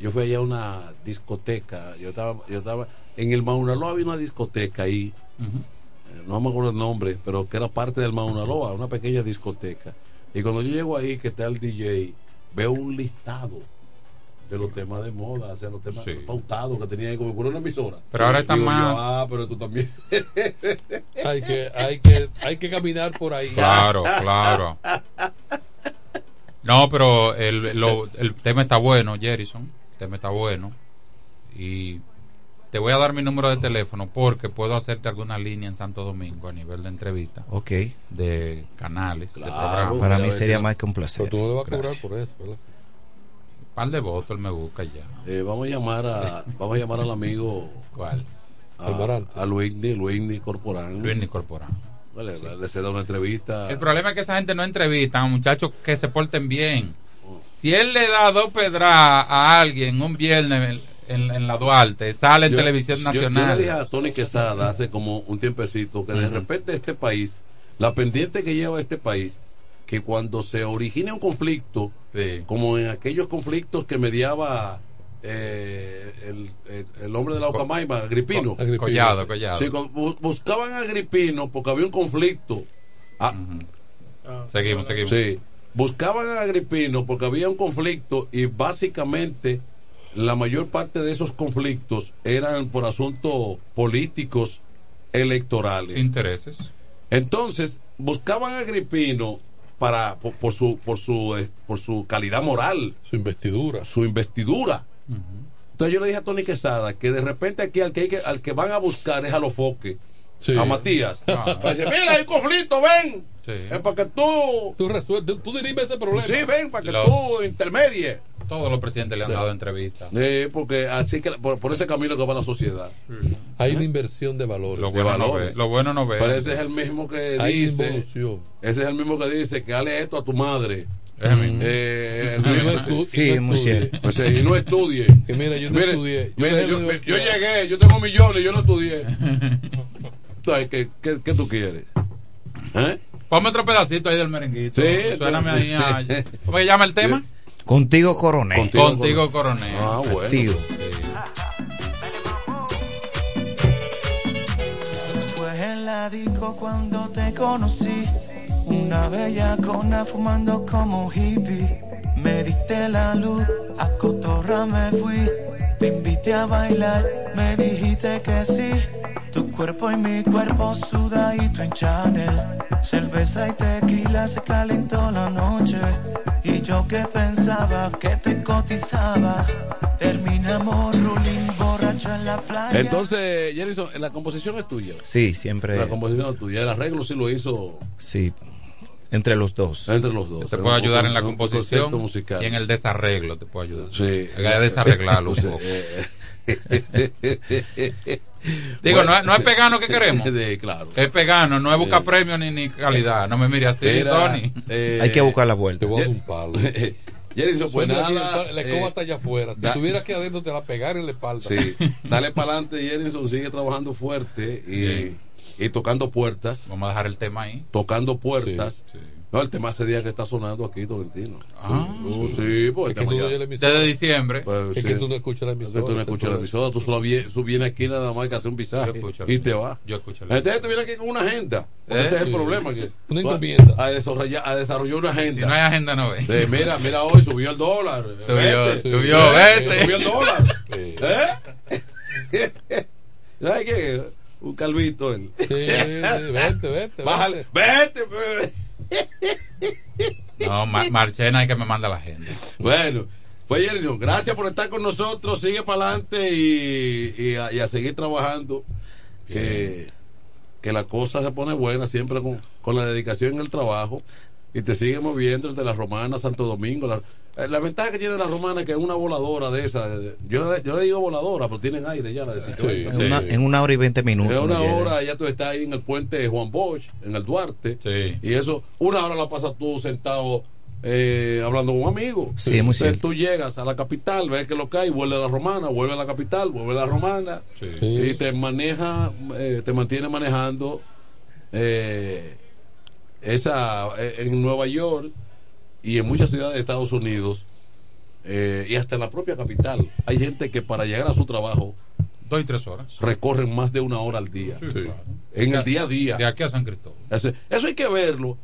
yo fui allá a una discoteca. Yo estaba, yo estaba en el Maunaloa había una discoteca ahí. Eh, No me acuerdo el nombre, pero que era parte del Maunaloa, una pequeña discoteca. Y cuando yo llego ahí, que está el DJ, veo un listado de los temas de moda, o sea, los temas Sí. pautados que tenía ahí como por una emisora. Pero ahora yo, más- ah, pero tú también. [laughs] Hay que, hay que, hay que caminar por ahí. Claro, claro. No, pero el, lo- el tema está bueno, Jerison. El tema está bueno. Y te voy a dar mi número de teléfono porque puedo hacerte alguna línea en Santo Domingo a nivel de entrevista. Ok. De canales, de Claro. programas. Para mí sería más que un Pero placer. tú no le vas a cobrar Gracias. por eso, ¿verdad? Un par de votos él me busca ya. Eh, vamos a llamar a vamos a llamar al amigo ¿Cuál? A, a Luisni, Luisni Corporán. Vale, le, le se da una entrevista. El problema es que esa gente no entrevista a muchachos que se porten bien. Si él le da dos pedras a alguien un viernes en, en la Duarte, sale en Yo- televisión yo- Yo, nacional. le dije a Tony Quesada hace como un tiempecito que de repente este país, la pendiente que lleva este país, que cuando se origine un conflicto, como en aquellos conflictos que mediaba eh, el, el- el hombre de la Ocamaima, Agripino. Agripino. Collado, Collado. Sí, buscaban a Agripino porque había un conflicto. Ah, Seguimos, seguimos. Sí, buscaban a Agripino porque había un conflicto y básicamente la mayor parte de esos conflictos eran por asuntos políticos electorales. Intereses. Entonces, buscaban a Agripino para por, por su por su eh, por su calidad moral, su investidura, su investidura. Entonces yo le dije a Tony Quesada que de repente aquí al que, hay que- al que van a buscar es a los foques, Sí. a Matías. Ah. Dice, mira, hay conflicto, ven. Es para que tú Tú resuelves, tú dirimes ese problema. Sí, ven, para que Los- tú intermedie. Todos los presidentes le han dado entrevistas. Eh, porque así que por, por ese camino que va la sociedad. Hay una inversión de valores. Lo bueno no valores. ve. Lo bueno no ve. Pero ese es el mismo que Hay dice. involución. Ese es el mismo que dice que hale esto a tu madre. Mismo. Eh, Y no estu- Sí, y no estudie. cierto. O sea, y no estudie. Y mira, yo no Mire, estudié. Yo mire, yo, llegué, yo tengo millones, yo no estudié. [laughs] ¿qué, qué, qué tú quieres? ¿Eh? Ponme otro pedacito ahí del merenguito. Sí, Suéname ahí a... [laughs] ¿Cómo se llama el tema? Contigo coronel. Contigo, coronel. Ah, bueno. Activo. Fue en la disco cuando te conocí. Una bella cona fumando como hippie. Me diste la luz, a cotorra me fui. Te invité a bailar, me dijiste que sí. Cuerpo y mi cuerpo sudadito en Chanel. Cerveza y tequila se calentó la noche. Y yo que pensaba que te cotizabas. Terminamos ruling borracho en la playa. Entonces, Jenison, la composición es tuya. Sí, siempre. La composición es tuya. El arreglo sí lo hizo Sí, entre los dos. entre los dos. Te puedo ayudar en la composición musical. y en el desarreglo te puedo ayudar. Sí. Hay que desarreglarlo [laughs] un Sí, poco. [laughs] Digo, no, es- no es pegano que queremos. [laughs] Sí, claro. Es pegano, no es Sí. buscar premio ni, ni calidad. No me mire así, Era, Tony. eh, Hay que buscar la vuelta. Te voy a dar un palo. Jenison, pues nada. la escoba eh, está allá afuera. Si da- estuviera aquí adentro, te la pegara en la espalda. Sí, [laughs] dale para adelante, Jenison, sigue trabajando fuerte y, y tocando puertas. Vamos a dejar el tema ahí. Tocando puertas. No, el tema ese día que está sonando aquí, Tolentino. Ah. sí, sí, pues Es que el tema ya-. Desde diciembre. Pues, Es sí. que tú no escuchas la Es emisora. que tú no es escuchas la el emisora, tú solo vienes, tú vienes aquí nada más que hacer un visaje Yo escucho la y te vas. Yo escucho la Entonces tú vienes aquí con una agenda. ¿Eh? Ese es el Sí. problema. Que Una encomienda. A desarrollar, a desarrollar una agenda. Si no hay agenda, no ve. Sí, mira, mira hoy subió el dólar. Subió, Vete. subió, vete. Subió el dólar. Sí. ¿Eh? [laughs] ¿Sabes qué? Un calvito. él. Sí, vete, vete. Bájale. vete. Vete. No, Ma- Marchena hay que me manda la agenda. Bueno, pues gracias por estar con nosotros. Sigue para adelante y, y a, y a seguir trabajando. Que, que la cosa se pone buena siempre con, con la dedicación en el trabajo. Y te sigue moviendo entre la romana, Santo Domingo. La, eh, la ventaja que tiene la romana es que es una voladora de esa. de- yo, le- yo le digo voladora, pero tienen aire ya la de Citroën. En, una, en una hora y veinte minutos. En una hora ya tú estás ahí en el puente Juan Bosch, en el Duarte. Sí. Y eso, una hora la pasas tú sentado eh, hablando con un amigo. Sí, es muy Entonces cierto. tú llegas a la capital, ves que lo que hay, vuelve a la romana, vuelve a la capital, vuelve a la romana. Y te maneja, eh, te mantiene manejando eh, esa eh, en Nueva York y en muchas ciudades de Estados Unidos eh, y hasta en la propia capital. Hay gente que para llegar a su trabajo Dos y tres horas. recorren más de una hora al día. Sí, claro. En el día a día. De aquí a San Cristóbal. Eso, eso hay que verlo.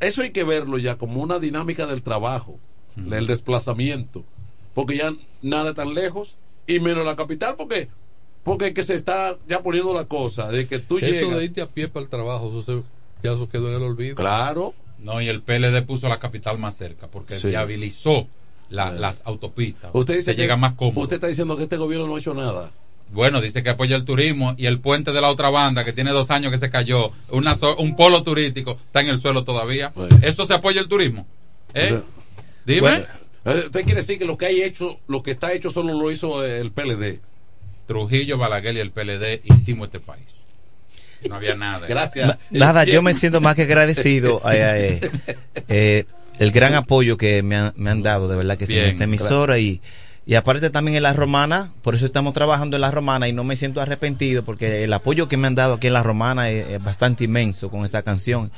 Eso hay que verlo ya como una dinámica del trabajo, del desplazamiento. Porque ya nada tan lejos y menos la capital, porque porque es que se está ya poniendo la cosa de que tú Eso llegas. de irte a pie para el trabajo, eso se- ya eso quedó en el olvido. Claro. No, y el PLD puso la capital más cerca porque Sí. viabilizó la- las autopistas. Usted dice Se que- llega más cómodo. Usted está diciendo que este gobierno no ha hecho nada. Bueno, dice que apoya el turismo y el puente de la otra banda que tiene dos años que se cayó, una so- un polo turístico, está en el suelo todavía. ¿Eso se apoya el turismo? ¿Eh? Dime. Bueno, eh, usted quiere decir que lo que hay hecho, lo que está hecho solo lo hizo el PLD. Trujillo, Balaguer y el PLD hicimos este país. No había nada. Gracias. Nada, yo me siento más que agradecido. [laughs] eh, eh, eh, el gran apoyo que me, han- me han dado, de verdad que sí, en esta emisora y, Y aparte también en la romana, por eso estamos trabajando en la romana y no me siento arrepentido porque el apoyo que me han dado aquí en la romana es, es bastante inmenso con esta canción.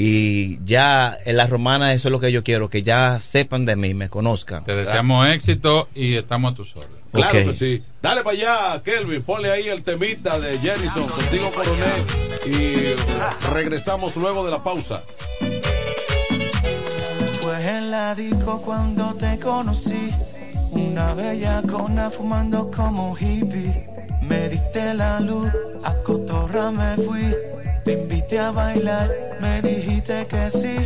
Y ya en la romana eso es lo que yo quiero, que ya sepan de mí, me conozcan. Te deseamos éxito y estamos a tus órdenes. Claro que sí. Dale para allá, Kelvin. Ponle ahí el temita de Jennison, contigo coronel. Y regresamos luego de la pausa. Fue en la disco cuando te conocí. Una bella cona fumando como un hippie. Me diste la luz, a cotorra me fui. Te invité a bailar, me dijiste que sí.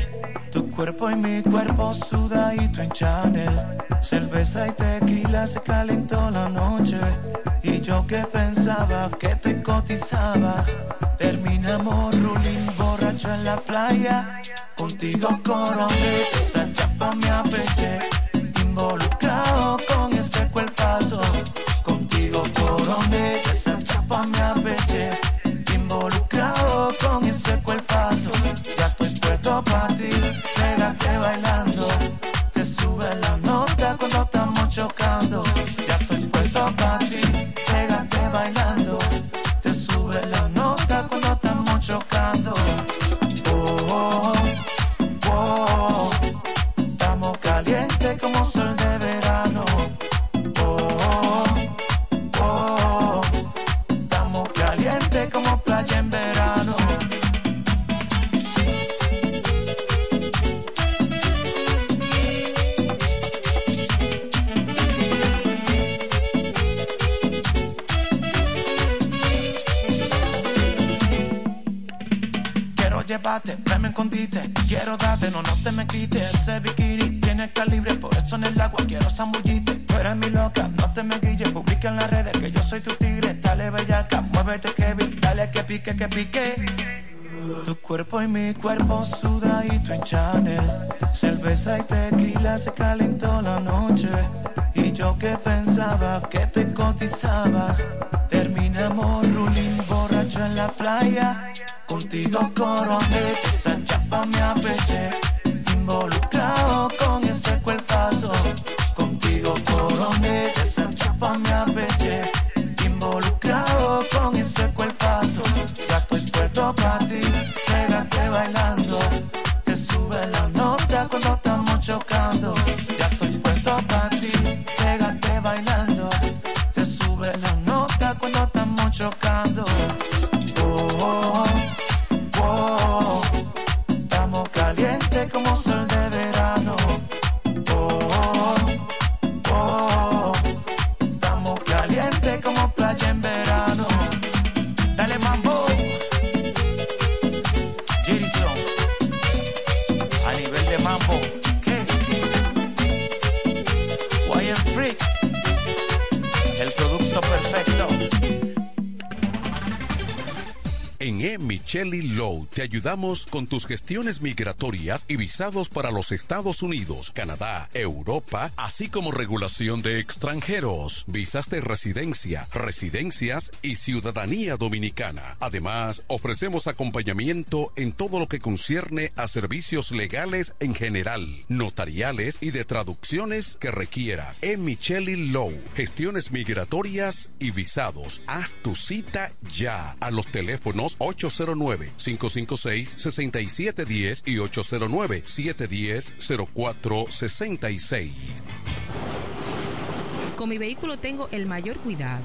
Tu cuerpo y mi cuerpo sudadito en Chanel. Cerveza y tequila se calentó la noche. Y yo que pensaba que te cotizabas. Terminamos ruling borracho en la playa. Contigo coroné, esa chapa me apeché. Involucrado con este cuerpazo. Contigo coroné, esa chapa me apeché. Puesto para ti, pégate bailando. Te sube la nota cuando estamos chocando. Ven me escondite. Quiero darte, no, no te me quites. Ese bikini tiene calibre, por eso en el agua quiero zambullite. Tú eres mi loca, no te me guilles. Publica en las redes que yo soy tu tigre. Dale bellaca, muévete Kevin. Dale que pique, que pique. Tu cuerpo y mi cuerpo sudadito en Chanel. Cerveza y tequila se calentó la noche. Y yo que pensaba que te cotizabas. Terminamos ruling borracho en la playa. Contigo coroné, esa chapa me apeché. Involucrado con este cuerpazo. Contigo coroné, esa chapa me apeché. Involucrado con ese cuerpazo. Ya estoy puesto para ti, pégate bailando. Te sube la nota cuando estamos chocando. Con tus gestiones migratorias y visados para los Estados Unidos, Canadá, Europa, así como regulación de extranjeros, visas de residencia, residencias y ciudadanía dominicana. Además, ofrecemos acompañamiento en todo lo que concierne a servicios legales en general, notariales y de traducciones que requieras. E. Micheli Low, gestiones migratorias y visados. Haz tu cita ya a los teléfonos 809-556-6710 y 809-710-0466. Con mi vehículo tengo el mayor cuidado.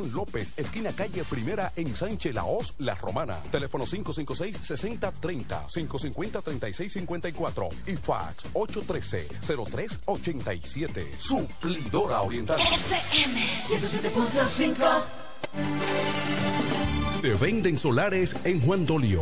López, esquina calle Primera en Sánchez Laos, La Romana. Teléfono 556-6030, 550-3654 y fax 813-0387. Suplidora Oriental. FM 107.5 Se venden solares en Juan Dolio,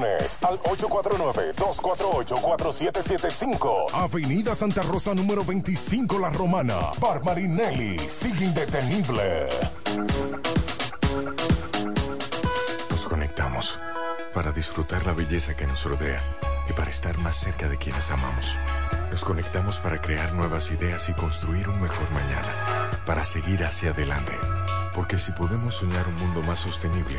Al 849-248-4775. Avenida Santa Rosa número 25 La Romana. Bar Marinelli. Sigue indetenible. Nos conectamos para disfrutar la belleza que nos rodea y para estar más cerca de quienes amamos. Nos conectamos para crear nuevas ideas y construir un mejor mañana, para seguir hacia adelante. Porque si podemos soñar un mundo más sostenible,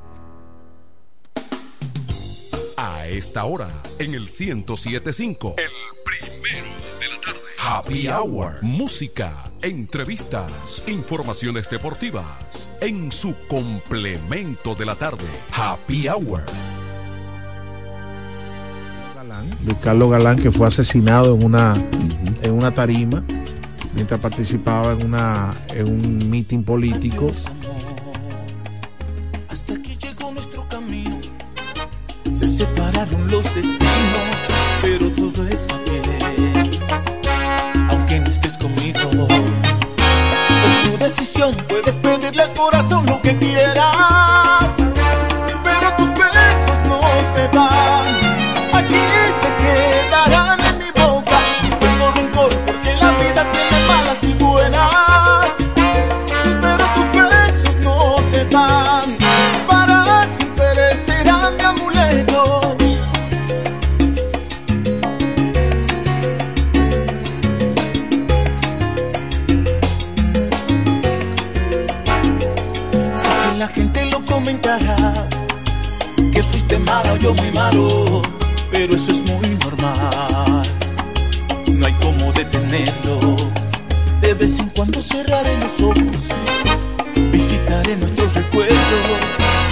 A esta hora, en el 1075. El primero de la tarde. Happy Hour. Música, entrevistas, informaciones deportivas. En su complemento de la tarde. Happy Hour. Luis Carlos Galán, que fue asesinado en una, en una tarima mientras participaba en, una, en un mitin político. Separaron los destinos, pero todo está bien. Aunque no estés conmigo, es tu decisión. Puedes pedirle al corazón lo que quieras, yo muy malo. Pero eso es muy normal. No hay como detenerlo. De vez en cuando cerraré los ojos. Visitaré nuestros recuerdos.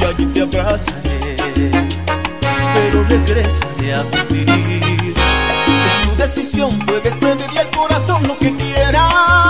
Y allí te abrazaré. Pero regresaré a vivir. Es tu decisión, puedes pedirle al corazón lo que quieras.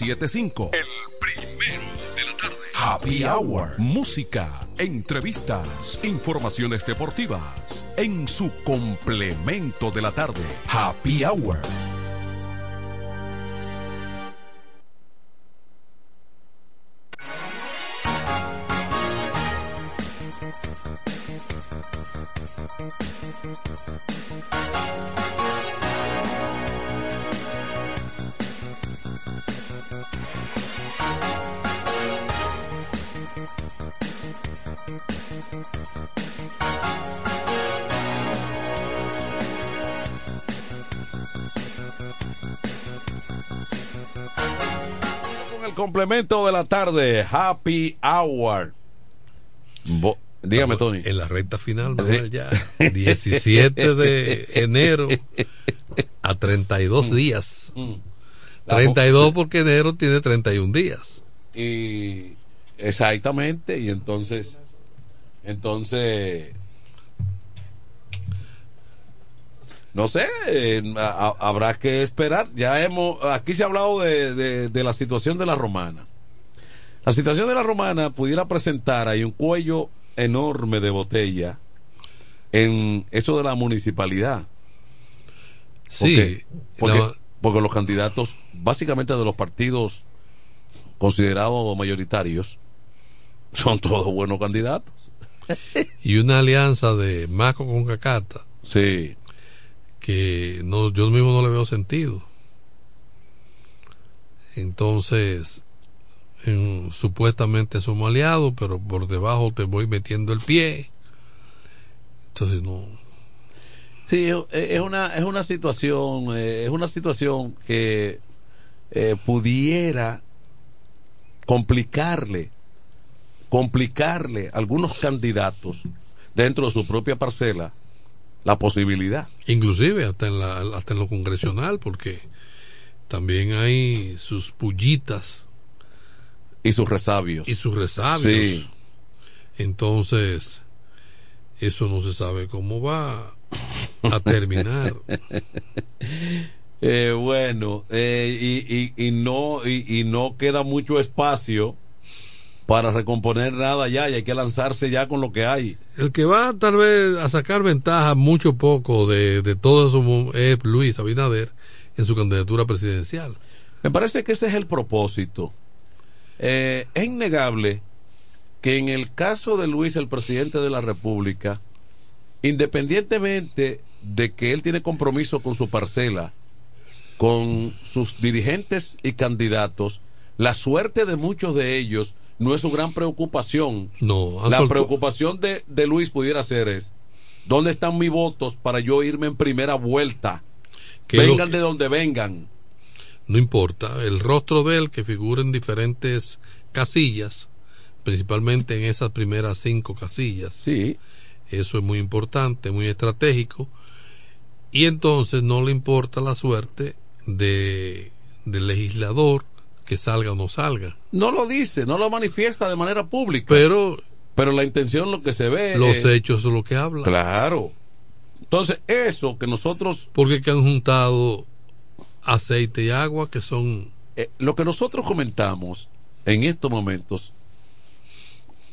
1075. El primero de la tarde. Happy Hour. Música, entrevistas, informaciones deportivas. En su complemento de la tarde. Happy Hour. Complemento de la tarde, Happy Hour. Bo- Dígame, Tony. En la recta final, Manuel, ya. 17 de [laughs] enero a 32 días. Mm. 32 porque enero tiene 31 días. Y exactamente, y entonces, entonces, no sé, eh, a- a- habrá que esperar. Ya hemos, aquí se ha hablado de, de- de la situación de la romana. La situación de la romana pudiera presentar ahí un cuello enorme de botella en eso de la municipalidad. Sí, porque, la- porque los candidatos, básicamente de los partidos considerados mayoritarios, son todos buenos candidatos. Y una alianza de Maco con Cacata. Sí. Que no, yo mismo no le veo sentido. Entonces, en- supuestamente somos aliados, pero por debajo te voy metiendo el pie. Entonces, no. Sí, es- es una, es una situación, eh, es una situación que eh, pudiera complicarle, complicarle a algunos candidatos dentro de su propia parcela la posibilidad. Inclusive hasta en, la, hasta en lo congresional, porque también hay sus pullitas. Y sus resabios. Y sus resabios. Sí. Entonces, eso no se sabe cómo va a terminar. [laughs] Eh, bueno, eh, y, y, y no y, y no queda mucho espacio para recomponer nada ya y hay que lanzarse ya con lo que hay. El que va tal vez a sacar ventaja mucho poco de, de todo eso es Luis Abinader en su candidatura presidencial. Me parece que ese es el propósito. Eh, es innegable que en el caso de Luis, el presidente de la República, independientemente de que él tiene compromiso con su parcela, con sus dirigentes y candidatos, la suerte de muchos de ellos no es su gran preocupación. No, La preocupación de, de Luis pudiera ser es, ¿dónde están mis votos para yo irme en primera vuelta? Que Vengan que- de donde vengan. No importa, el rostro de él que figura en diferentes casillas, principalmente en esas primeras cinco casillas. Sí. Eso es muy importante, muy estratégico. Y entonces no le importa la suerte de del legislador que salga o no salga. No lo dice, no lo manifiesta de manera pública. Pero pero la intención lo que se ve los hechos son lo que hablan. Claro. Entonces, eso que nosotros Porque que han juntado aceite y agua que son eh, lo que nosotros comentamos en estos momentos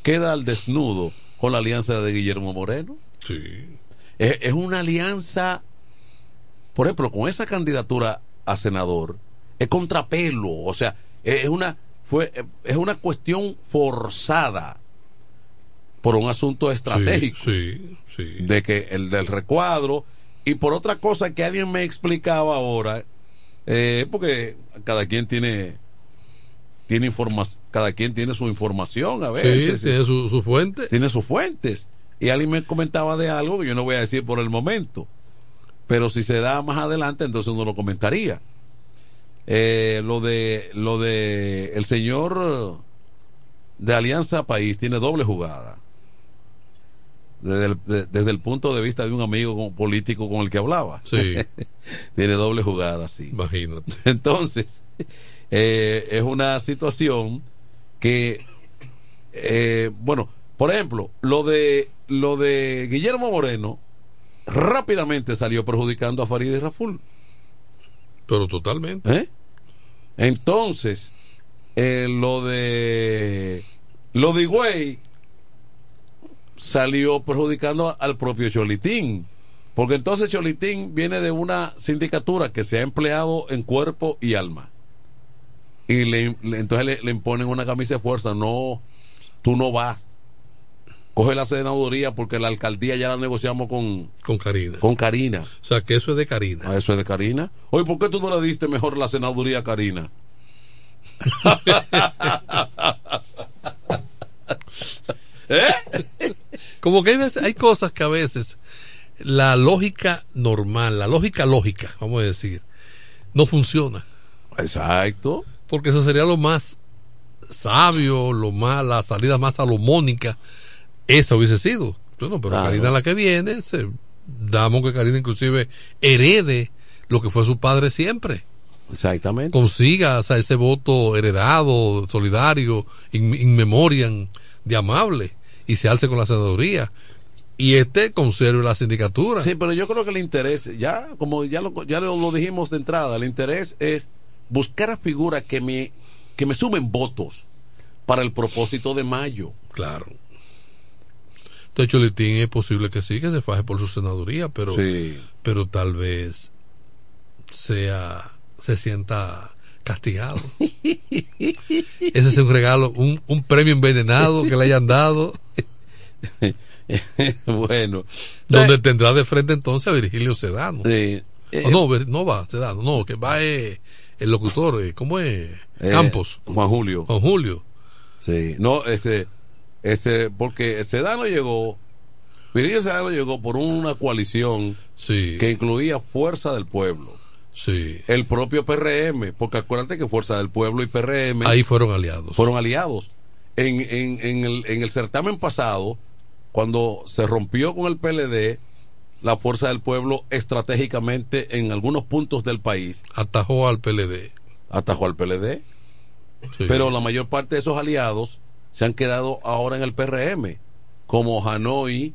queda al desnudo con la alianza de Guillermo Moreno. Sí. Es, es una alianza, por ejemplo, con esa candidatura a senador, es contrapelo, o sea, es una fue es una cuestión forzada por un asunto estratégico Sí, sí, sí. de que el del recuadro. Y por otra cosa que alguien me explicaba ahora eh, porque cada quien tiene tiene información cada quien tiene su información a veces. Sí, tiene su, su fuente. tiene sus fuentes. Y alguien me comentaba de algo que yo no voy a decir por el momento. Pero si se da más adelante entonces uno lo comentaría Eh, lo de lo de el señor de Alianza País tiene doble jugada desde el, de- desde el punto de vista de un amigo con- político con el que hablaba Sí. [laughs] tiene doble jugada sí Imagínate. [laughs] entonces eh, es una situación que eh, bueno por ejemplo lo de lo de Guillermo Moreno rápidamente salió perjudicando a Farid y Raful Pero totalmente. ¿Eh? Entonces, eh, lo de lo de Higüey salió perjudicando al propio Cholitín. Porque entonces Cholitín viene de una sindicatura que se ha empleado en cuerpo y alma. Y le, entonces le, le imponen una camisa de fuerza. No, tú no vas. Coge la senaduría porque la alcaldía ya la negociamos con, Con Karina. con Karina. O sea, que eso es de Karina. Ah, eso es de Karina. Oye, ¿por qué tú no le diste mejor la senaduría a Karina? [laughs] ¿Eh? Como que hay, veces- hay cosas que a veces la lógica normal, la lógica lógica, vamos a decir, no funciona. Exacto. Porque eso sería lo más sabio, lo más, la salida más salomónica. Esa hubiese sido. Bueno, pero Claro. Karina la que viene, se, damos que Karina inclusive herede lo que fue su padre siempre. Exactamente. Consiga o sea, ese voto heredado, solidario, in, in memoriam, de amable, y se alce con la senaduría. Y este conserve la sindicatura. Sí, pero yo creo que el interés, ya como ya lo, ya lo, lo dijimos de entrada, el interés es buscar a figuras que me, que me sumen votos para el propósito de mayo. Claro. Entonces Cholitín es posible que sí, que se faje por su senaduría, pero, Sí. pero tal vez sea, se sienta castigado. [laughs] Ese es un regalo, un, un premio envenenado que le hayan dado, [laughs] bueno. donde tendrá de frente entonces a Virgilio Sedano. Sí. No, Vir- no va Sedano, no, que va eh, el locutor, eh, ¿cómo es? Eh, Campos. Juan Julio. Juan Julio. Sí, no, ese, ese, porque Sedano llegó, Virgilio Sedano llegó por una coalición que incluía Fuerza del Pueblo. Sí. El propio PRM, porque acuérdate que Fuerza del Pueblo y PRM Ahí fueron aliados. fueron aliados. En, en, en, el, en el certamen pasado, cuando se rompió con el PLD, la Fuerza del Pueblo estratégicamente en algunos puntos del país Atajó al PLD. atajó al PLD. Sí. Pero la mayor parte de esos aliados se han quedado ahora en el PRM, como Hanoi,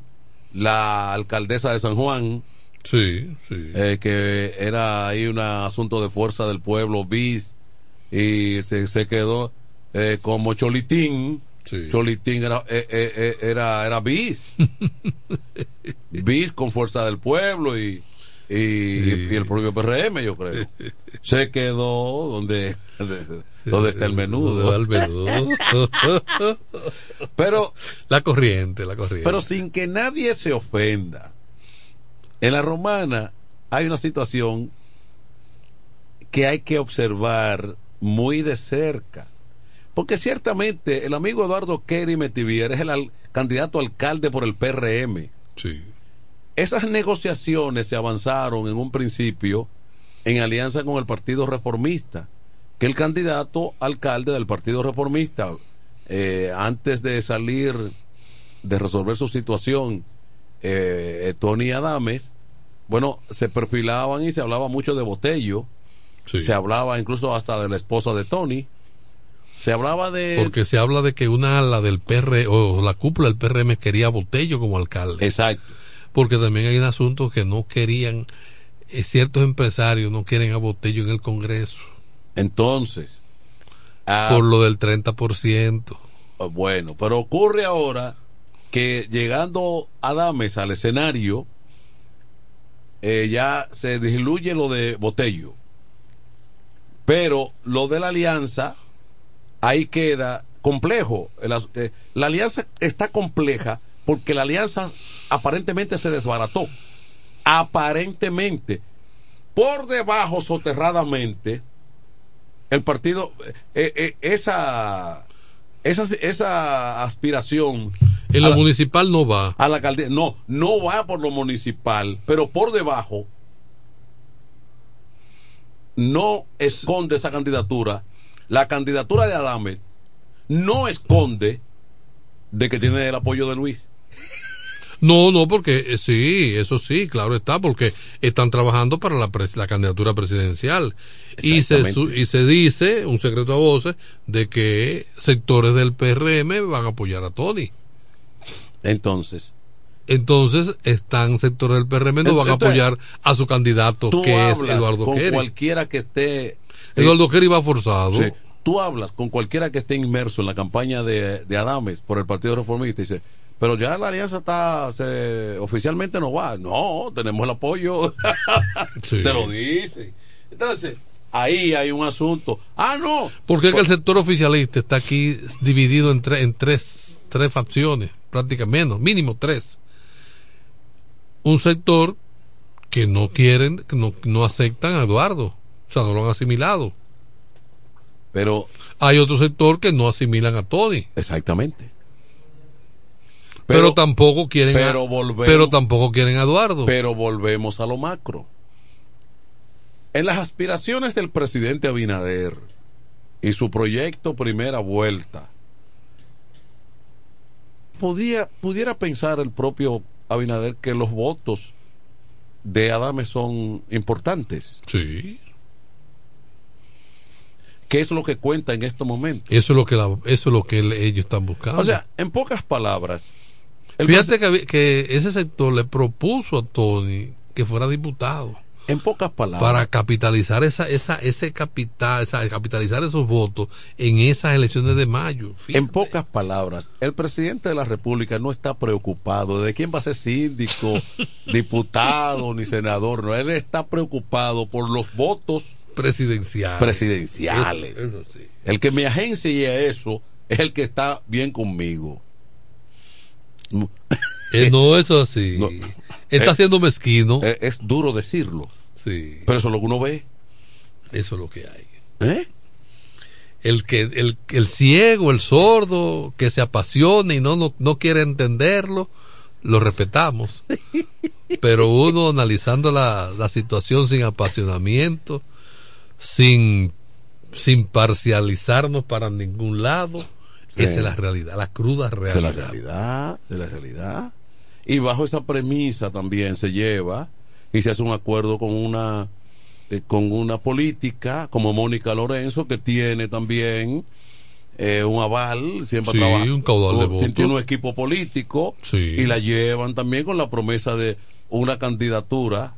la alcaldesa de San Juan, Sí, sí. eh, que era ahí un asunto de fuerza del pueblo, bis, y se, se quedó eh, como Cholitín. Cholitín era, eh, eh, eh, era, era bis. [laughs] bis con fuerza del pueblo y, y, y el propio PRM, yo creo. [laughs] Se quedó donde, donde está el menudo. El [laughs] menudo. Pero la corriente, la corriente. Pero sin que nadie se ofenda. En la romana hay una situación que hay que observar muy de cerca. Porque ciertamente el amigo Eduardo Kerry Metivier es el al- candidato alcalde por el PRM. Sí. Esas negociaciones se avanzaron en un principio en alianza con el Partido Reformista, que el candidato alcalde del Partido Reformista, eh, antes de salir, de resolver su situación, eh, Tony Adames, bueno, se perfilaban y se hablaba mucho de Botello, se hablaba incluso hasta de la esposa de Tony, se hablaba de... Porque se habla de que una ala del PR o la cúpula del PRM quería a Botello como alcalde. Exacto. Porque también hay un asunto que no querían, eh, ciertos empresarios no quieren a Botello en el Congreso. Entonces, ah, por lo del 30%. Bueno, pero ocurre ahora que llegando Adames al escenario, eh, ya se diluye lo de Botello. Pero lo de la alianza, ahí queda complejo. Eh, la alianza está compleja porque la alianza aparentemente se desbarató. Aparentemente. Por debajo, soterradamente, el partido, eh, eh, esa, esa, esa aspiración. En lo la- municipal no va. a la alcaldía. No, no va por lo municipal, pero por debajo no esconde esa candidatura. La candidatura de Adames no esconde de que tiene el apoyo de Luis. No, no, porque eh, sí, eso sí, claro está, porque están trabajando para la, pres- la candidatura presidencial. Y se, su- y se dice, un secreto a voces, de que sectores del PRM van a apoyar a Tony. Entonces. Entonces, están sectores del PRM no van a apoyar a su candidato, que es Eduardo con Kerry. cualquiera que esté Eduardo Kerry va forzado. Sí. Tú hablas con cualquiera que esté inmerso en la campaña de, de Adames por el Partido Reformista y dice, pero ya la alianza está, se, oficialmente no va. No, tenemos el apoyo. [laughs] Sí. Te lo dice. Entonces, ahí hay un asunto. Ah, no. Porque es que el sector oficialista está aquí dividido en, tre- en tres, tres facciones, prácticamente menos, mínimo tres. Un sector que no quieren, que no, no aceptan a Eduardo, o sea, no lo han asimilado. Pero hay otro sector que no asimilan a Tony. Exactamente. Pero, Pero- tampoco quieren a, pero volvemos- pero tampoco quieren a Eduardo. Pero volvemos a lo macro. En las aspiraciones del presidente Abinader y su proyecto Primera Vuelta, podía, pudiera pensar el propio Abinader que los votos de Adame son importantes. Sí. ¿Qué es lo que cuenta en estos momentos? Eso es lo que la- eso es lo que el- ellos están buscando. O sea, en pocas palabras, el Fíjate que, ese sector le propuso a Tony que fuera diputado. En pocas palabras. Para capitalizar esa, esa, ese capital, esa- capitalizar esos votos en esas elecciones de mayo. En pocas palabras, el presidente de la República no está preocupado de quién va a ser síndico, [laughs] diputado ni senador. No, él está preocupado por los votos presidenciales. presidenciales. Eso- eso sí. El que me agencie a eso es el que está bien conmigo. Eh, no, eso así. Está Eh, siendo mezquino. Eh, Es duro decirlo. Sí. Pero eso es lo que uno ve. Eso es lo que hay. ¿Eh? El que el, el ciego, el sordo, que se apasiona y no, no, no quiere entenderlo, lo respetamos. [laughs] Pero uno analizando la, la situación sin apasionamiento, sin, sin parcializarnos para ningún lado, Sí. esa es la realidad, la cruda Esa realidad. es la realidad, esa es la realidad. Y bajo esa premisa también se lleva y se hace un acuerdo con una eh, con una política como Mónica Lorenzo que tiene también eh, un aval, siempre Sí, trabaja un caudal de tiene- votos. tiene un equipo político Sí. y la llevan también con la promesa de una candidatura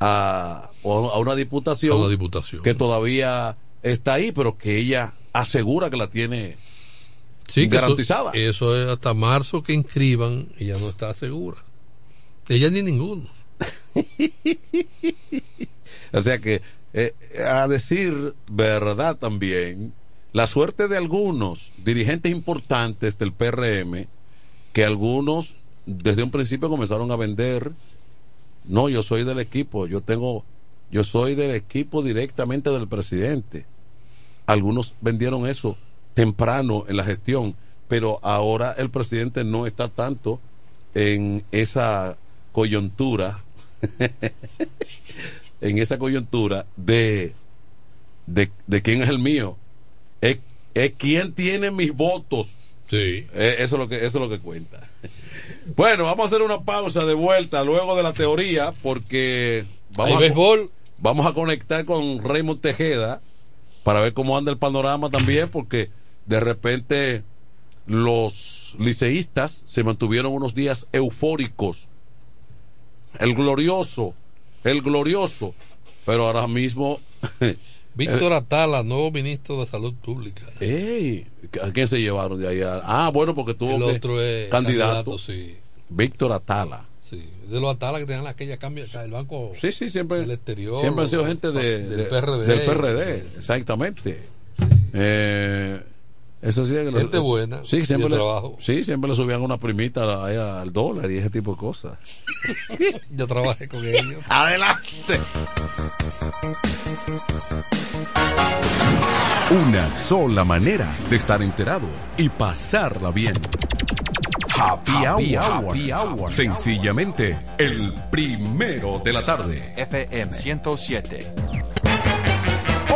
a, a una diputación, A una diputación. que todavía está ahí, pero que ella asegura que la tiene Sí, eso- garantizada. Eso, es hasta marzo que inscriban y ya no está segura. Ella ni ninguno. [laughs] O sea que, eh, a decir verdad también, la suerte de algunos dirigentes importantes del PRM, que algunos desde un principio comenzaron a vender, no, yo soy del equipo, yo tengo, yo soy del equipo directamente del presidente. Algunos vendieron eso temprano en la gestión, pero ahora el presidente no está tanto en esa coyuntura [laughs] en esa coyuntura de, de, de quién es el mío. Es, es quién tiene mis votos. Sí. Eh, eso, es lo que, eso es lo que cuenta. [laughs] Bueno, vamos a hacer una pausa de vuelta luego de la teoría porque vamos, ¿Hay a, vamos a conectar con Raymond Tejeda para ver cómo anda el panorama también porque de repente los liceístas se mantuvieron unos días eufóricos el glorioso, el glorioso, pero ahora mismo... [laughs] Víctor Atala, nuevo ministro de Salud Pública. Ey, ¿A quién se llevaron de allá? Ah, bueno, porque tuvo El otro es candidato. candidato, sí. Víctor Atala. Sí, de los Atala que tenían aquella cambia, el banco Sí, sí, siempre, del exterior. siempre han sido gente de, del de- PRD. Del PRD, exactamente. Eh, eso sí, Gente buena, Sí, siempre le, trabajo. sí, siempre le subían una primita al dólar y ese tipo de cosas. [laughs] Yo trabajé con ellos. [laughs] Adelante. Una sola manera de estar enterado y pasarla bien. Happy, hour. Happy hour. Sencillamente, el primero de la tarde. FM 107.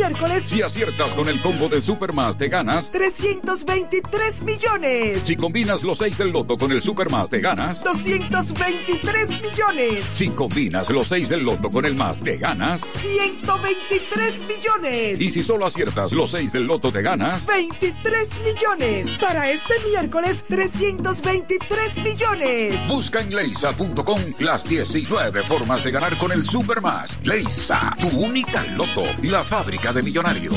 Miércoles, Si aciertas con el combo de Supermas, te ganas. 323 millones. Si combinas los 6 del loto con el Supermas, te ganas. 223 millones. Si combinas los 6 del loto con el más, te ganas. 123 millones. Y si solo aciertas los 6 del loto, te ganas. 23 millones. Para este miércoles, 323 millones. Busca en leisa.com las 19 formas de ganar con el Supermas. Leisa, tu única loto, la fábrica de millonarios.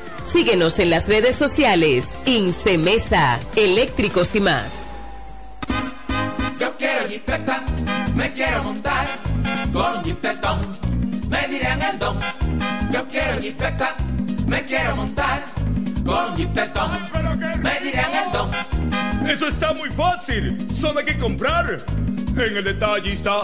Síguenos en las redes sociales. Incemesa, eléctricos y más. Yo quiero jipeta, me quiero montar con jipetón, me dirán el don. Yo quiero jipeta, me quiero montar con jipetón, me dirán el don. Eso está muy fácil. Solo hay que comprar. En el detallista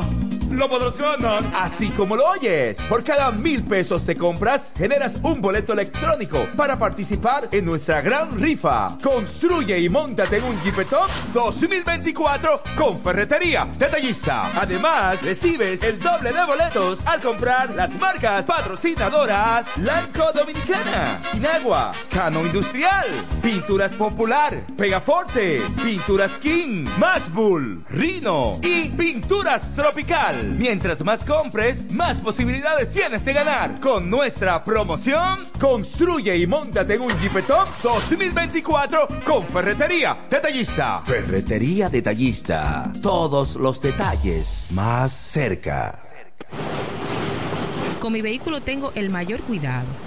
lo podrás ganar. Así como lo oyes, por cada mil pesos te compras, generas un boleto electrónico para participar en nuestra gran rifa. Construye y montate en un Jeepetop 2024 con Ferretería Detallista. Además, recibes el doble de boletos al comprar las marcas patrocinadoras Lanco Dominicana, Inagua, Cano Industrial, Pinturas Popular, Pegaforte, Pinturas King, Masbull, Rino y Pinturas Tropical. Mientras más compres, más posibilidades tienes de ganar. Con nuestra promoción, construye y montate en un Jeepetop 2024 con Ferretería Detallista. Ferretería Detallista. Todos los detalles más cerca. Con mi vehículo tengo el mayor cuidado.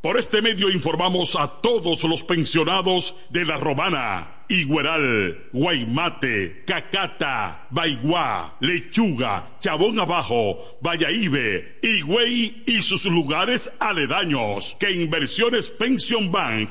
Por este medio informamos a todos los pensionados de La Romana Igueral, Guaymate, Cacata, Baigua, Lechuga, Chabón Abajo, Vallaibe, Higüey y sus lugares aledaños que Inversiones Pension Bank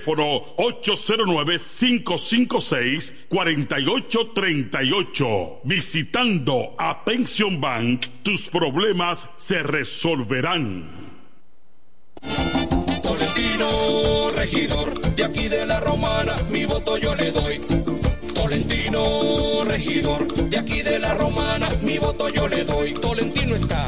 809-556-4838. Visitando a Pension Bank, tus problemas se resolverán. Tolentino, regidor, de aquí de la Romana, mi voto yo le doy. Tolentino, regidor, de aquí de la Romana, mi voto yo le doy. Tolentino está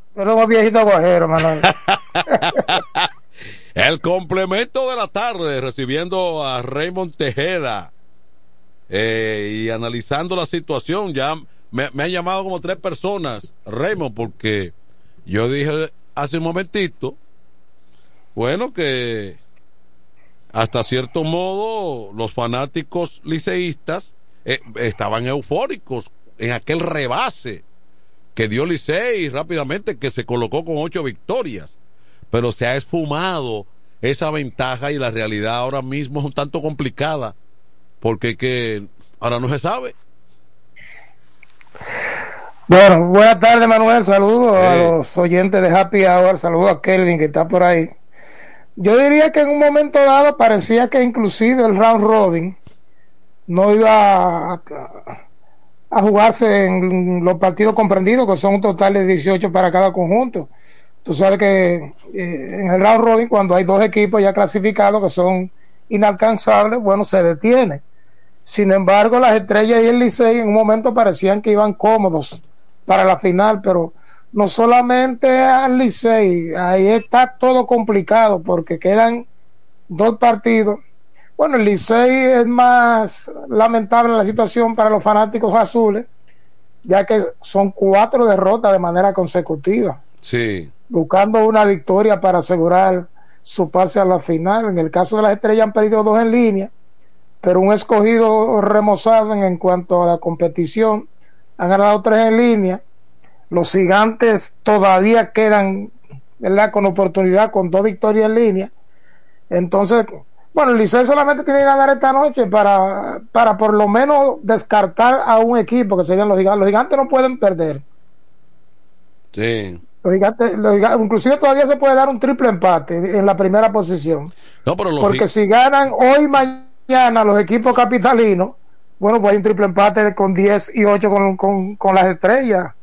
Pero viejito. [laughs] El complemento de la tarde, recibiendo a Raymond Tejeda eh, y analizando la situación. Ya me, me, han llamado como tres personas, Raymond, porque yo dije hace un momentito, bueno, que hasta cierto modo los fanáticos liceístas eh, estaban eufóricos en aquel rebase que dio Licey rápidamente, que se colocó con ocho victorias, pero se ha esfumado esa ventaja y la realidad ahora mismo es un tanto complicada, porque que ahora no se sabe. Bueno, buenas tardes Manuel, saludos a los oyentes de Happy Hour, saludos a Kelvin que está por ahí. Yo diría que en un momento dado parecía que inclusive el round robin no iba a, a jugarse en los partidos comprendidos, que son un total de 18 para cada conjunto. Tú sabes que eh, en el round robin, cuando hay dos equipos ya clasificados que son inalcanzables, bueno, se detiene. Sin embargo, las estrellas y el Licey en un momento parecían que iban cómodos para la final, pero no solamente al Licey, ahí está todo complicado porque quedan dos partidos bueno, el Licey es más lamentable la situación para los fanáticos azules, ya que son cuatro derrotas de manera consecutiva. Sí. Buscando una victoria para asegurar su pase a la final. En el caso de las estrellas han perdido dos en línea, pero un escogido remozado en, en cuanto a la competición. Han ganado tres en línea. Los gigantes todavía quedan ¿verdad? con oportunidad con dos victorias en línea. Entonces, bueno, el Licey solamente tiene que ganar esta noche para, para por lo menos descartar a un equipo que serían los gigantes. Los gigantes no pueden perder. Sí. Los gigantes, los gigantes, inclusive todavía se puede dar un triple empate en la primera posición. No, pero los Porque si ganan hoy mañana los equipos capitalinos, bueno, pues hay un triple empate con 10 y 8 con, con, con las estrellas.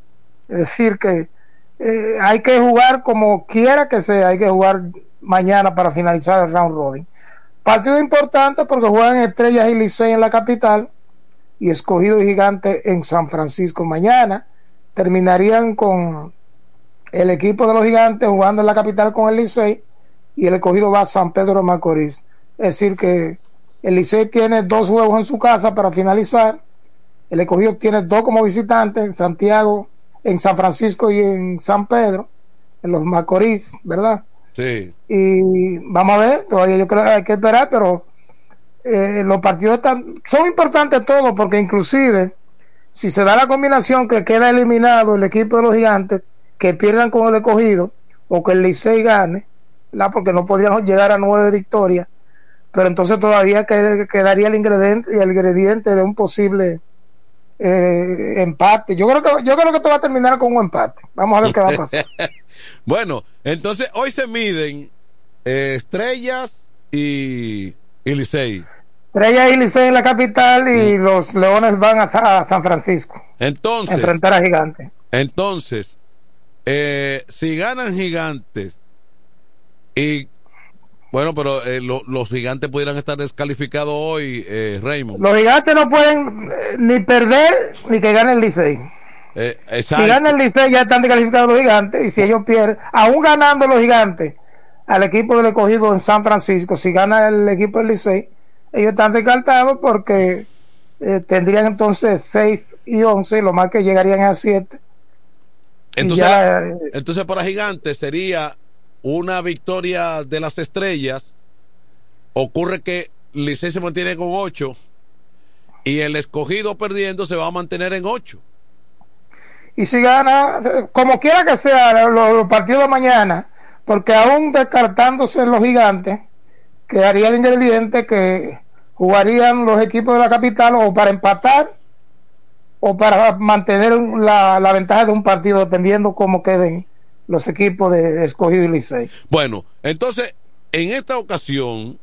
Es decir, que eh, hay que jugar como quiera que sea, hay que jugar mañana para finalizar el round robin. Partido importante porque juegan Estrellas y Licey en la capital y Escogido y Gigante en San Francisco. Mañana terminarían con el equipo de los Gigantes jugando en la capital con el Licey y el Escogido va a San Pedro Macorís. Es decir que el Licey tiene dos juegos en su casa para finalizar. El Escogido tiene dos como visitante en Santiago, en San Francisco y en San Pedro, en los Macorís, ¿verdad? Sí. Y vamos a ver, todavía yo creo que hay que esperar, pero eh, los partidos están, son importantes todos porque inclusive si se da la combinación que queda eliminado el equipo de los gigantes, que pierdan con el escogido o que el Licey gane, ¿la? porque no podrían llegar a nueve victorias, pero entonces todavía quedaría el ingrediente, el ingrediente de un posible eh, empate. Yo creo que yo creo que esto va a terminar con un empate. Vamos a ver qué va a pasar. [laughs] bueno, entonces hoy se miden eh, Estrellas y, y Licey. Estrellas y Licey en la capital y mm. los Leones van a, a, San Francisco. Entonces. enfrentar a Gigantes. Entonces, eh, si ganan Gigantes y bueno, pero eh, lo, los gigantes pudieran estar descalificados hoy, eh, Raymond. Los gigantes no pueden eh, ni perder ni que gane el Licey. Eh, si gana el Licey ya están descalificados los gigantes y si ellos pierden, aún ganando los gigantes al equipo del escogido en San Francisco, si gana el equipo del Licey, ellos están descartados porque eh, tendrían entonces 6 y 11, lo más que llegarían a 7. Entonces, ya, entonces para gigantes sería una victoria de las estrellas, ocurre que Licey se mantiene con 8 y el escogido perdiendo se va a mantener en 8. Y si gana, como quiera que sea, los, partidos de mañana, porque aún descartándose los gigantes, quedaría el ingrediente que jugarían los equipos de la capital o para empatar o para mantener la, la ventaja de un partido dependiendo cómo queden los equipos de escogido y Licey. Bueno, entonces, en esta ocasión,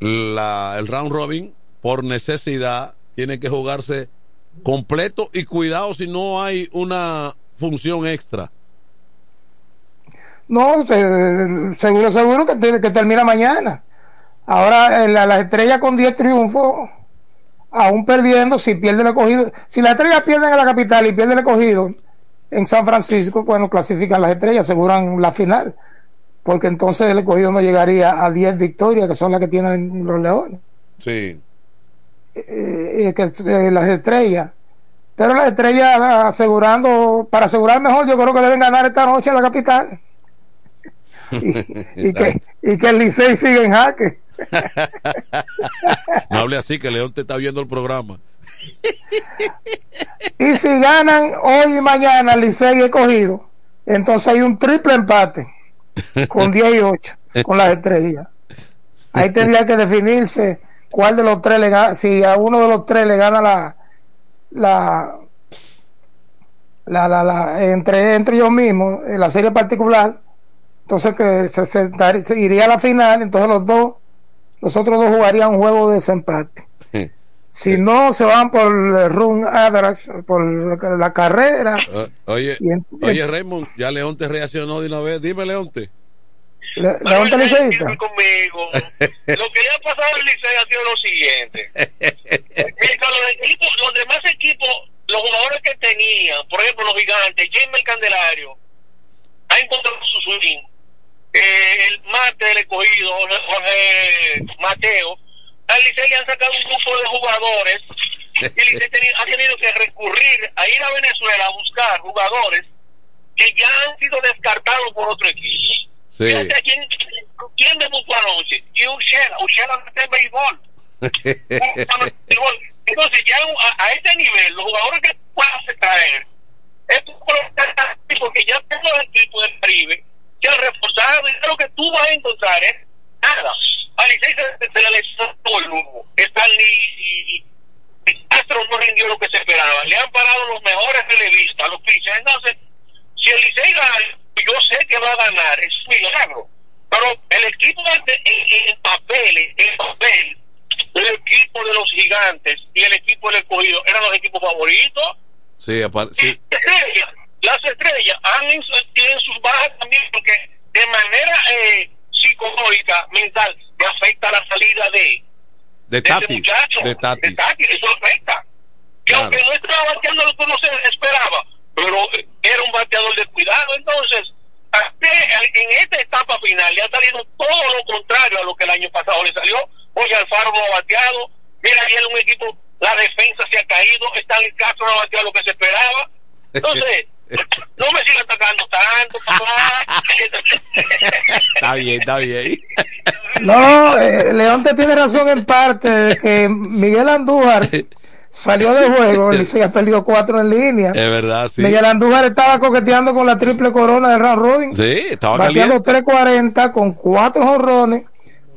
la, el round robin, por necesidad, tiene que jugarse completo y cuidado si no hay una función extra. No, seguro, seguro que, que termina mañana. Ahora la, la estrella con 10 triunfos, aún perdiendo, si pierde el escogido, si la estrella pierde en la capital y pierde el escogido en San Francisco, bueno, clasifican las estrellas, aseguran la final, porque entonces el escogido no llegaría a 10 victorias, que son las que tienen los leones. Sí. Eh, que, eh, las estrellas. Pero las estrellas asegurando, para asegurar mejor, yo creo que deben ganar esta noche en la capital. [laughs] y, que, y que el Licey siga en jaque. [laughs] no hable así, que León te está viendo el programa. [laughs] y si ganan hoy y mañana Licey escogido, entonces hay un triple empate con 10 y 8 con las estrellas. Ahí tendría que definirse cuál de los tres le gana, si a uno de los tres le gana la la la, la, la entre entre ellos mismos en la serie particular entonces que se, se, iría a la final entonces los dos los otros dos jugarían un juego de desempate. Si no se van por el run average por la, carrera. Oye oye Raymond ya Leonte reaccionó de una vez. Dime Leonte le, Leonte conmigo. Lo que le ha pasado al Licey ha sido lo siguiente. [laughs] Los, equipos, los demás equipos los jugadores que tenían por ejemplo los gigantes James Candelario ha encontrado su swing eh, el mate del escogido Jorge Mateo al Licey le han sacado un grupo de jugadores y el Licey ha tenido que recurrir a ir a Venezuela a buscar jugadores que ya han sido descartados por otro equipo. Sí. Fíjate, ¿quién, ¿quién debutó anoche? Y Uchela no está en béisbol. [laughs] Entonces, ya a, a, este nivel, los jugadores que puedas traer, es porque ya tengo el equipo del Caribe que han reforzado y lo que tú vas a encontrar es nada. A Licey se, le lesionó el humo. Están y, Castro no rindió lo que se esperaba. Le han parado los mejores relevistas, los pitchers. Entonces, si el Licey gana, yo sé que va a ganar, es un milagro. Pero el equipo en, en, en papel, en papel, el equipo de los gigantes y el equipo del escogido eran los equipos favoritos. Sí, aparte. Sí. Las estrellas han, tienen sus bajas también porque de manera eh, psicológica, mental, me afecta la salida de de Tatis, muchacho, de Tatis. de Tatis, eso afecta. Que claro. aunque no estaba bateando lo que uno se esperaba, pero era un bateador de cuidado, entonces en esta etapa final le ha salido todo lo contrario a lo que el año pasado le salió. Oye, Alfaro no ha bateado, mira, viene un equipo, la defensa se ha caído, Stanley Castro no ha bateado lo que se esperaba. [laughs] Entonces, no me siga atacando tanto, papá. está bien, está bien. No, eh, León te tiene razón en parte de que Miguel Andújar salió de juego, y se ha perdido cuatro en línea. Es verdad, sí. Miguel Andújar estaba coqueteando con la triple corona de round robin. Sí, estaba bateando 340 con cuatro jorrones,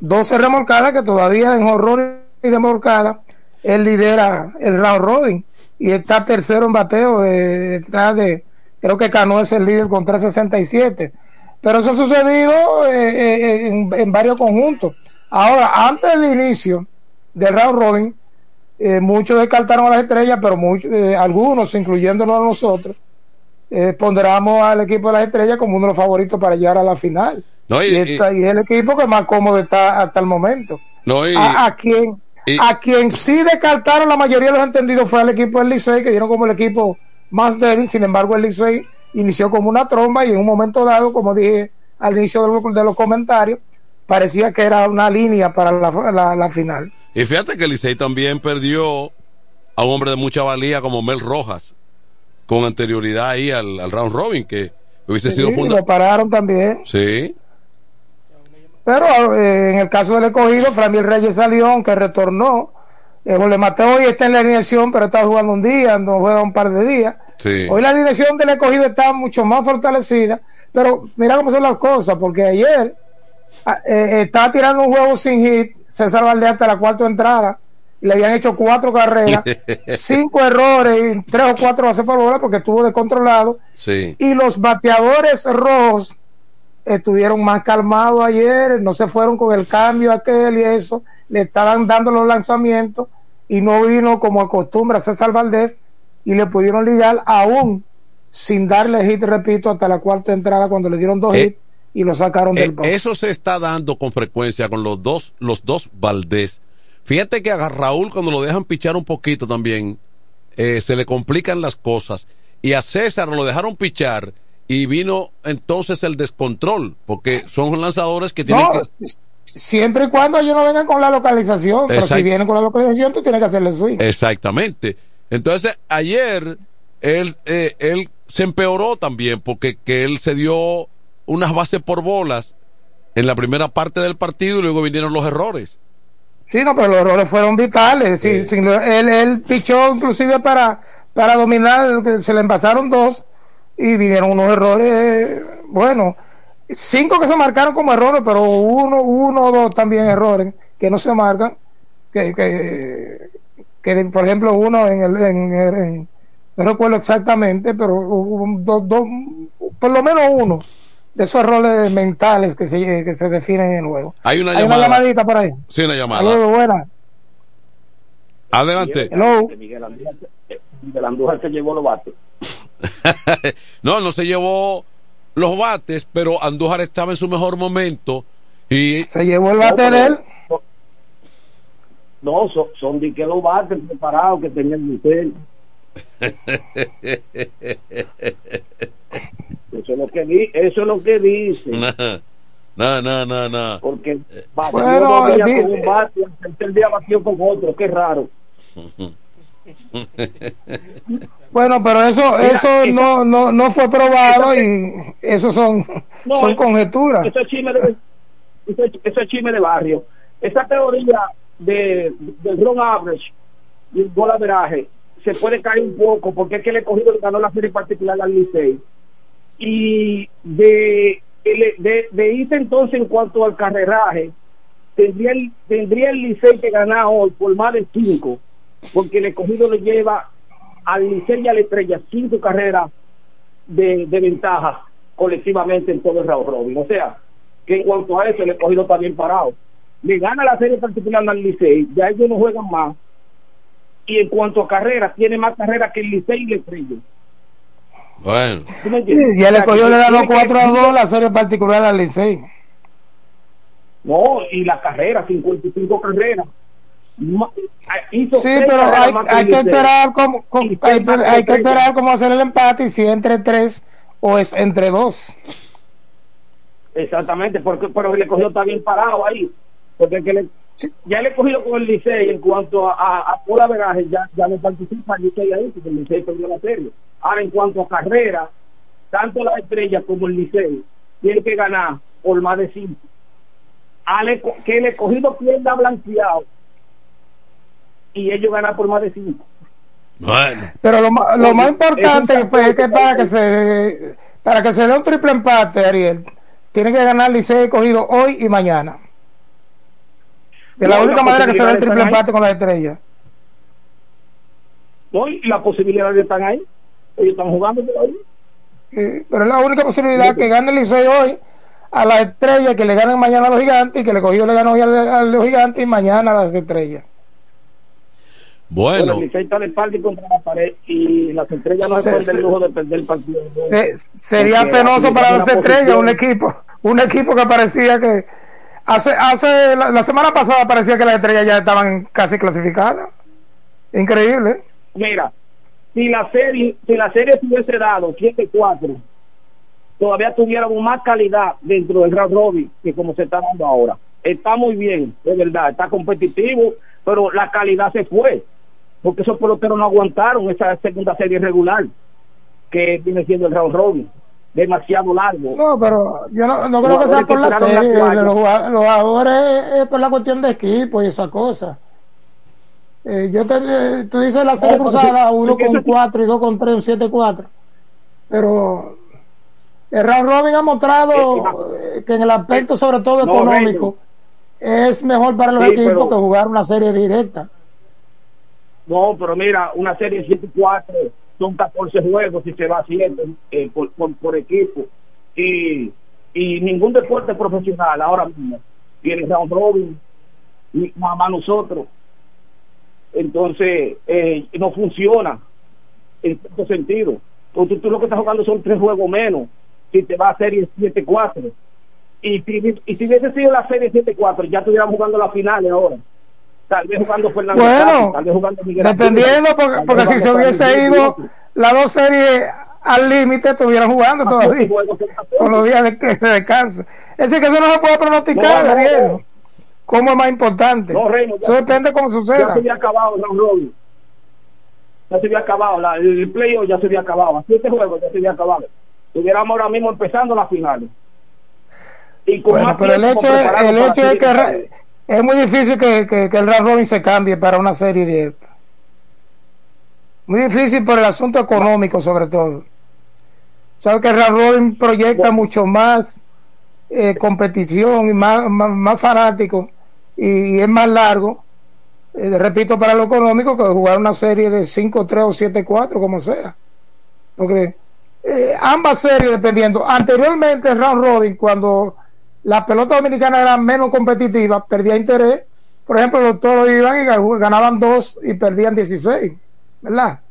12 remolcadas que todavía en jorrones y remolcadas él lidera el round robin y está tercero en bateo detrás de creo que Cano es el líder con 367. Pero eso ha sucedido eh, eh, en, en, varios conjuntos. Ahora, antes del inicio del round robin, eh, muchos descartaron a las estrellas, pero muchos, eh, algunos, incluyéndonos a nosotros, eh, ponderamos al equipo de las estrellas como uno de los favoritos para llegar a la final. No, y, y, esta, y, es el equipo que más cómodo está hasta el momento. No, y, a, a, quien a quien sí descartaron la mayoría de los entendidos fue al equipo del Licey, que dieron como el equipo más débil, sin embargo el Licey inició como una tromba y en un momento dado, como dije al inicio de los, comentarios, parecía que era una línea para la, la, la final. Y fíjate que el Licey también perdió a un hombre de mucha valía como Mel Rojas, con anterioridad ahí al, al round robin, que hubiese sí, sido fundamental. Lo pararon también. Sí. Pero eh, en el caso del escogido, Framil Reyes salió, aunque retornó. Eh, Jorge Mateo hoy está en la alineación, pero está jugando un día, no juega un par de días. Sí. Hoy la alineación del escogido está mucho más fortalecida. Pero mira cómo son las cosas, porque ayer eh, estaba tirando un juego sin hit, César Valdez hasta la cuarta entrada, le habían hecho cuatro carreras, [laughs] cinco errores, y tres o cuatro bases por bola porque estuvo descontrolado. Sí. Y los bateadores rojos estuvieron más calmados ayer, no se fueron con el cambio aquel y eso, le estaban dando los lanzamientos y no vino como acostumbra César Valdés y le pudieron ligar aún sin darle hit, repito, hasta la cuarta entrada cuando le dieron dos Eh, hits y lo sacaron del Eh, box. eso se está dando con frecuencia con los dos, los dos Valdés. Fíjate que a Raúl cuando lo dejan pichar un poquito también, eh, se le complican las cosas. Y a César lo dejaron pichar y vino entonces el descontrol, porque son lanzadores que tienen No, que... siempre y cuando ellos no vengan con la localización, pero si vienen con la localización, tú tienes que hacerle swing. Exactamente. Entonces, ayer él, eh, él se empeoró también porque que él se dio unas bases por bolas en la primera parte del partido y luego vinieron los errores. Sí, no, pero los errores fueron vitales. Sí, sí, lo- él, él pichó inclusive para, para dominar, se le envasaron dos y vinieron unos errores, bueno, cinco que se marcaron como errores, pero uno, uno o dos también errores que no se marcan, que, que, que por ejemplo uno en el, en, en- no recuerdo exactamente, pero hubo un- dos, dos, por lo menos uno de esos errores mentales que se, que se definen en el juego. Hay una Hay llamada. una llamadita por ahí. Sí, una llamada. Saludos, buenas. Adelante. Hello. Miguel Andújar, Miguel Andújar se llevó los bates. [laughs] no, no se llevó los bates, pero Andújar estaba en su mejor momento y se llevó el bate de él. No, son, son de que los bates preparados que tenía el. [laughs] Eso es lo que di, eso es lo que dice. no, no, no, no. Porque batió Bueno, dos días di- con un bate tercer día batió con otro, qué raro. [laughs] Bueno, pero eso Mira, eso esa- no, no, no fue probado y eso son, No, son conjeturas. Eso es chisme de, eso es, eso es chisme de barrio. Esa teoría de, del ron average y el gol averaje se puede caer un poco porque es que el escogido le ganó la serie particular al Licey. Y de, de, de, de irse entonces en cuanto al carreraje, tendría el, tendría el Licey que ganar hoy por más de cinco, porque el escogido le lleva al Licey y a la estrella cinco carreras de, de ventaja colectivamente en todo el round robin. O sea, que en cuanto a eso, el escogido está bien parado. Le gana la serie particular al Licey, ya ellos no juegan más. Y en cuanto a carreras, tiene más carreras que el Licey y el estrella. Bueno. ¿Tú me entiendes? Y el O sea, escogido que le ganó tiene que- 4 a 2 la serie particular al Licey. No, y la carrera, 55 carreras. Hizo Sí, pero hay, que esperar Y hay, que hay esperar cómo hacer el empate y si entre 3 o es entre 2. Exactamente, porque pero el escogido está bien parado ahí. Porque que le- ya el escogido con el Licey en cuanto a, a, pura veraje, ya, ya no participa el Licey ahí, porque el Licey perdió la serie. Ahora, en cuanto a carrera, tanto la estrella como el Licey tienen que ganar por más de cinco. Al eco- que el escogido pierda blanqueado y ellos ganan por más de cinco. Bueno. Pero lo, lo Oye, más es importante un pues, es que para que se para que se dé un triple empate, Ariel, tiene que ganar Licey cogido hoy y mañana. De la No, única las manera que se dé el posibilidades triple ahí. empate con la estrella. ¿no? Y las posibilidades están ahí. Ellos están jugando. Sí, pero es la única posibilidad que gane el Licey hoy a la estrella, que le ganen mañana a los gigantes y que le cogió le ganó hoy a, a los gigantes y mañana a las estrellas. Bueno, el Licey está de espalda y contra la pared y las estrellas no se pueden dar el lujo de perder el partido. Se- sería Porque penoso para las estrellas, un equipo, un equipo que parecía que hace, hace la, la semana pasada parecía que las estrellas ya estaban casi clasificadas. Increíble. Mira, si la serie, si la serie se hubiese dado 7-4, todavía tuviéramos más calidad dentro del round robin que como se está dando ahora. Está muy bien, de verdad, está competitivo, pero la calidad se fue, porque esos peloteros no aguantaron esa segunda serie regular que viene siendo el round robin, demasiado largo. No, pero yo no, no creo que sea por la que tiraron la serie. Los, jugad- los jugadores es por la cuestión de equipo y esa cosa. Eh, yo te, eh, tú dices la serie No, cruzada, sí, uno porque con eso sí- 4 y dos con 3, un 7-4. Pero el round robin ha mostrado eh, que en el aspecto, sobre todo No, económico, es mejor para los Sí, equipos pero- que jugar una serie directa. No, pero mira, una serie 7-4 son 14 juegos y se va haciendo eh, por, por, equipo. Y, y ningún deporte profesional ahora mismo tiene round robin, ni más más nosotros. Entonces, eh, no funciona en todo sentido. Porque tú, lo que estás jugando son tres juegos menos si te va a serie 7-4. Y si, y si hubiese sido la serie 7-4, ya estuviéramos jugando la final ahora. Tal vez jugando Fernando Bueno, Tati, tal vez jugando Miguel Dependiendo, porque, porque si se hubiese ido las dos series al límite, estuvieran jugando todavía. Con los días de, de descanso. Es decir, que eso no se puede pronosticar, No, no, Ariel. no. ¿Cómo es más importante? Ya- eso depende de cómo Ya suceda. se había acabado robin. Ya se había acabado. La, el playoff ya se había acabado. A siete juegos ya se había acabado. Estuviéramos ahora mismo empezando las finales. Y con Bueno, más pero el hecho, es, el hecho es que es muy difícil que, que, que el round robin se cambie para una serie de esta. Muy difícil por el asunto económico, sobre todo. Sabes que el round robin proyecta mucho más eh, competición y más, más, más fanático y, es más largo. eh, repito, para lo económico, que jugar una serie de 5-3 o 7-4, como sea. Porque eh, ambas series dependiendo. Anteriormente el round robin, cuando la pelota dominicana era menos competitiva, perdía interés. Por ejemplo, los toros iban y gan- ganaban dos y perdían 16, ¿verdad?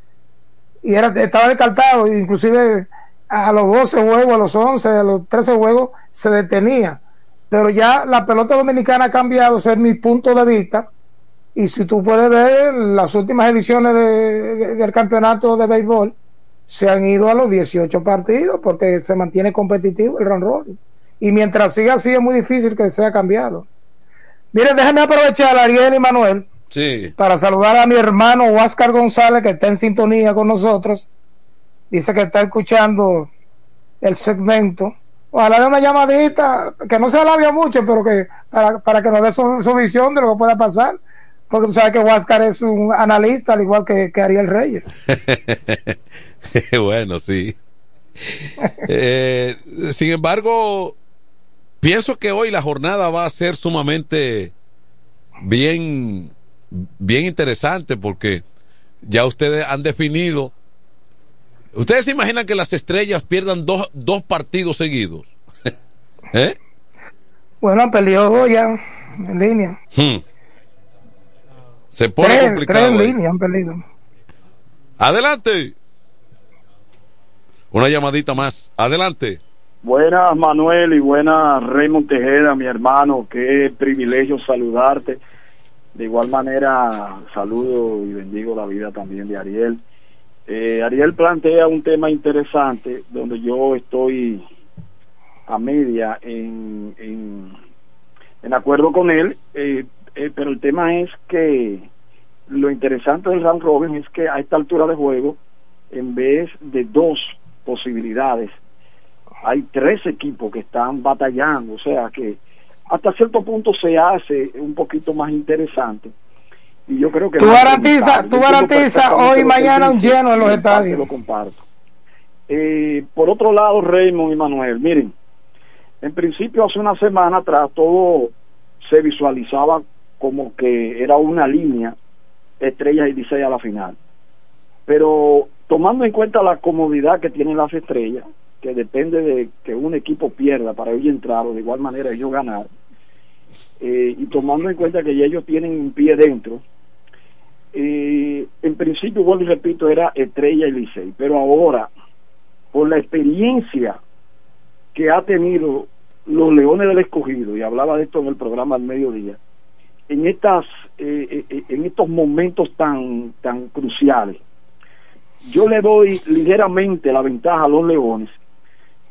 Y era, estaba descartado, inclusive a los 12 juegos, a los 11, a los 13 juegos se detenía. Pero ya la pelota dominicana ha cambiado, ese es mi punto de vista. Y si tú puedes ver las últimas ediciones de- del campeonato de béisbol, se han ido a los 18 partidos porque se mantiene competitivo el round robin. Y mientras siga así es muy difícil que sea cambiado. Miren, déjenme aprovechar a Ariel y Manuel Sí. para saludar a mi hermano Huáscar González que está en sintonía con nosotros. Dice que está escuchando el segmento. Ojalá de una llamadita, que no se alargue mucho, pero que para, para que nos dé su, su visión de lo que pueda pasar. Porque tú sabes que Huáscar es un analista, al igual que, que Ariel Reyes. [laughs] bueno, sí. Eh, sin embargo, pienso que hoy la jornada va a ser sumamente bien, bien interesante porque ya ustedes han definido. Ustedes se imaginan que las estrellas pierdan dos, dos partidos seguidos. [laughs] ¿Eh? Bueno, peleó ya en línea. Hmm. Se pone Tres, complicado. tres en línea han perdido. Adelante. Una llamadita más. Adelante. Buenas Manuel y buenas Raymond Tejeda, mi hermano, qué privilegio saludarte. De igual manera saludo y bendigo la vida también de Ariel. Eh, Ariel plantea un tema interesante donde yo estoy a media en, en, acuerdo con él, eh, eh, pero el tema es que lo interesante del round robin es que a esta altura de juego, en vez de dos posibilidades, hay tres equipos que están batallando, o sea que hasta cierto punto se hace un poquito más interesante. Y yo creo que Tú garantizas, perfectamente hoy y mañana un lleno en los estadios. Lo comparto. Eh, por otro lado, Raymond y Manuel, miren, en principio hace una semana atrás todo se visualizaba como que era una línea estrellas y Licey a la final. Pero tomando en cuenta la comodidad que tienen las estrellas, que depende de que un equipo pierda para ellos entrar o de igual manera ellos ganar, eh, y tomando en cuenta que ya ellos tienen un pie dentro, eh, en principio, vuelvo y repito, era Estrella y Licey, pero ahora, por la experiencia que ha tenido los Leones del Escogido, y hablaba de esto en el programa al mediodía, en estas eh, en estos momentos tan tan cruciales, yo le doy ligeramente la ventaja a los Leones.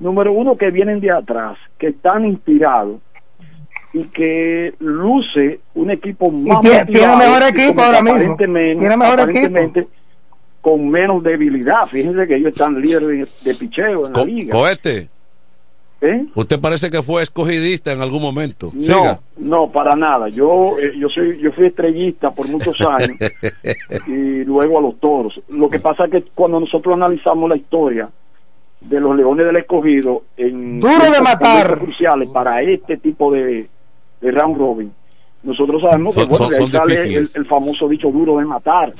Número uno, que vienen de atrás, que están inspirados y que luce un equipo más tiene- tiene motivado mejor y equipo ahora mismo. aparentemente- Tiene mejor aparentemente con menos debilidad. Fíjense que ellos están líderes de, de picheo en la Co- liga. Cohete. ¿Eh? Usted parece que fue escogidista en algún momento. No, Siga. no, para nada. Yo eh, yo soy yo fui estrellista por muchos [laughs] años y luego a los toros. Lo que pasa es que cuando nosotros analizamos la historia de los Leones del Escogido en Duro de matar. cruciales para este tipo de, de round robin, nosotros sabemos que bueno, son- de ahí son sale el, famoso dicho duro de matar.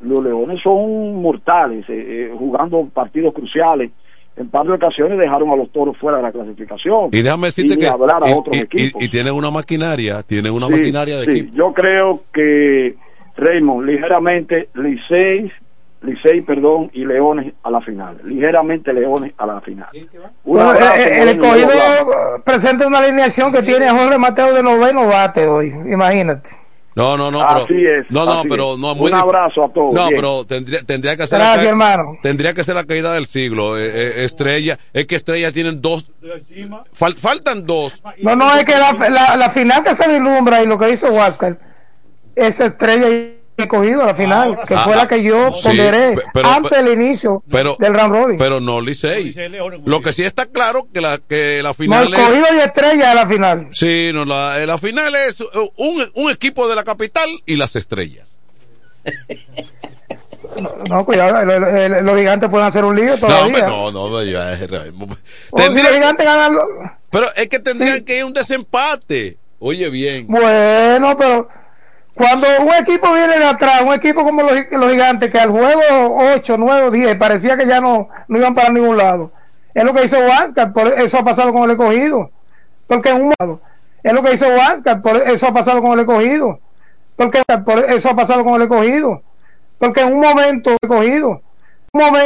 los Leones son mortales, eh, eh, jugando partidos cruciales. En par de ocasiones dejaron a los toros fuera de la clasificación. Y déjame decirte que. hablar a y- otros y- equipos. y, y tienen una maquinaria, tienen una Sí, maquinaria de sí. equipo. Yo creo que Raymond, ligeramente Licey, Licey, perdón, y Leones a la final. Ligeramente Leones a la final. Bueno, abrazo, eh, el escogido presenta una alineación que tiene a Jorge Mateo de noveno bate hoy, imagínate. No, no, no, Así pero. es, no, no, así pero no, muy Un abrazo a todos, No, bien. pero tendría, tendría que ser. Gracias, ca- hermano. Tendría que ser la caída del siglo. eh, eh, estrella, es que Estrella tienen dos. fal- faltan dos. No, no, es que la, la, la final que se vislumbra y lo que hizo Huáscar es estrella y escogido la final, que fue ah, la que yo sí, ponderé pe- pero- antes del inicio Pero, del round robin. pero no Licey. Lo que sí está claro que la, que la no, final es. escogido y estrella de la final. Sí, no, la, eh, la final es uh, un, un equipo de la capital y las estrellas. [laughs] No, cuidado, el- el- el- los gigantes pueden hacer un lío No, todavía. hombre, no, no, ya es- O si gigantes ganan pero es que tendrían que ir un desempate. Oye, bien. Bueno, pero cuando un equipo viene de atrás, un equipo como los, los gigantes, que al juego 8, 9, 10 parecía que ya no, no iban para ningún lado. Es lo que hizo Huáscar, por eso ha pasado con el escogido. Porque en un lado. Es lo que hizo Huáscar, por eso ha pasado con el escogido. Porque por eso ha pasado con el escogido. Porque en un momento escogido, un momento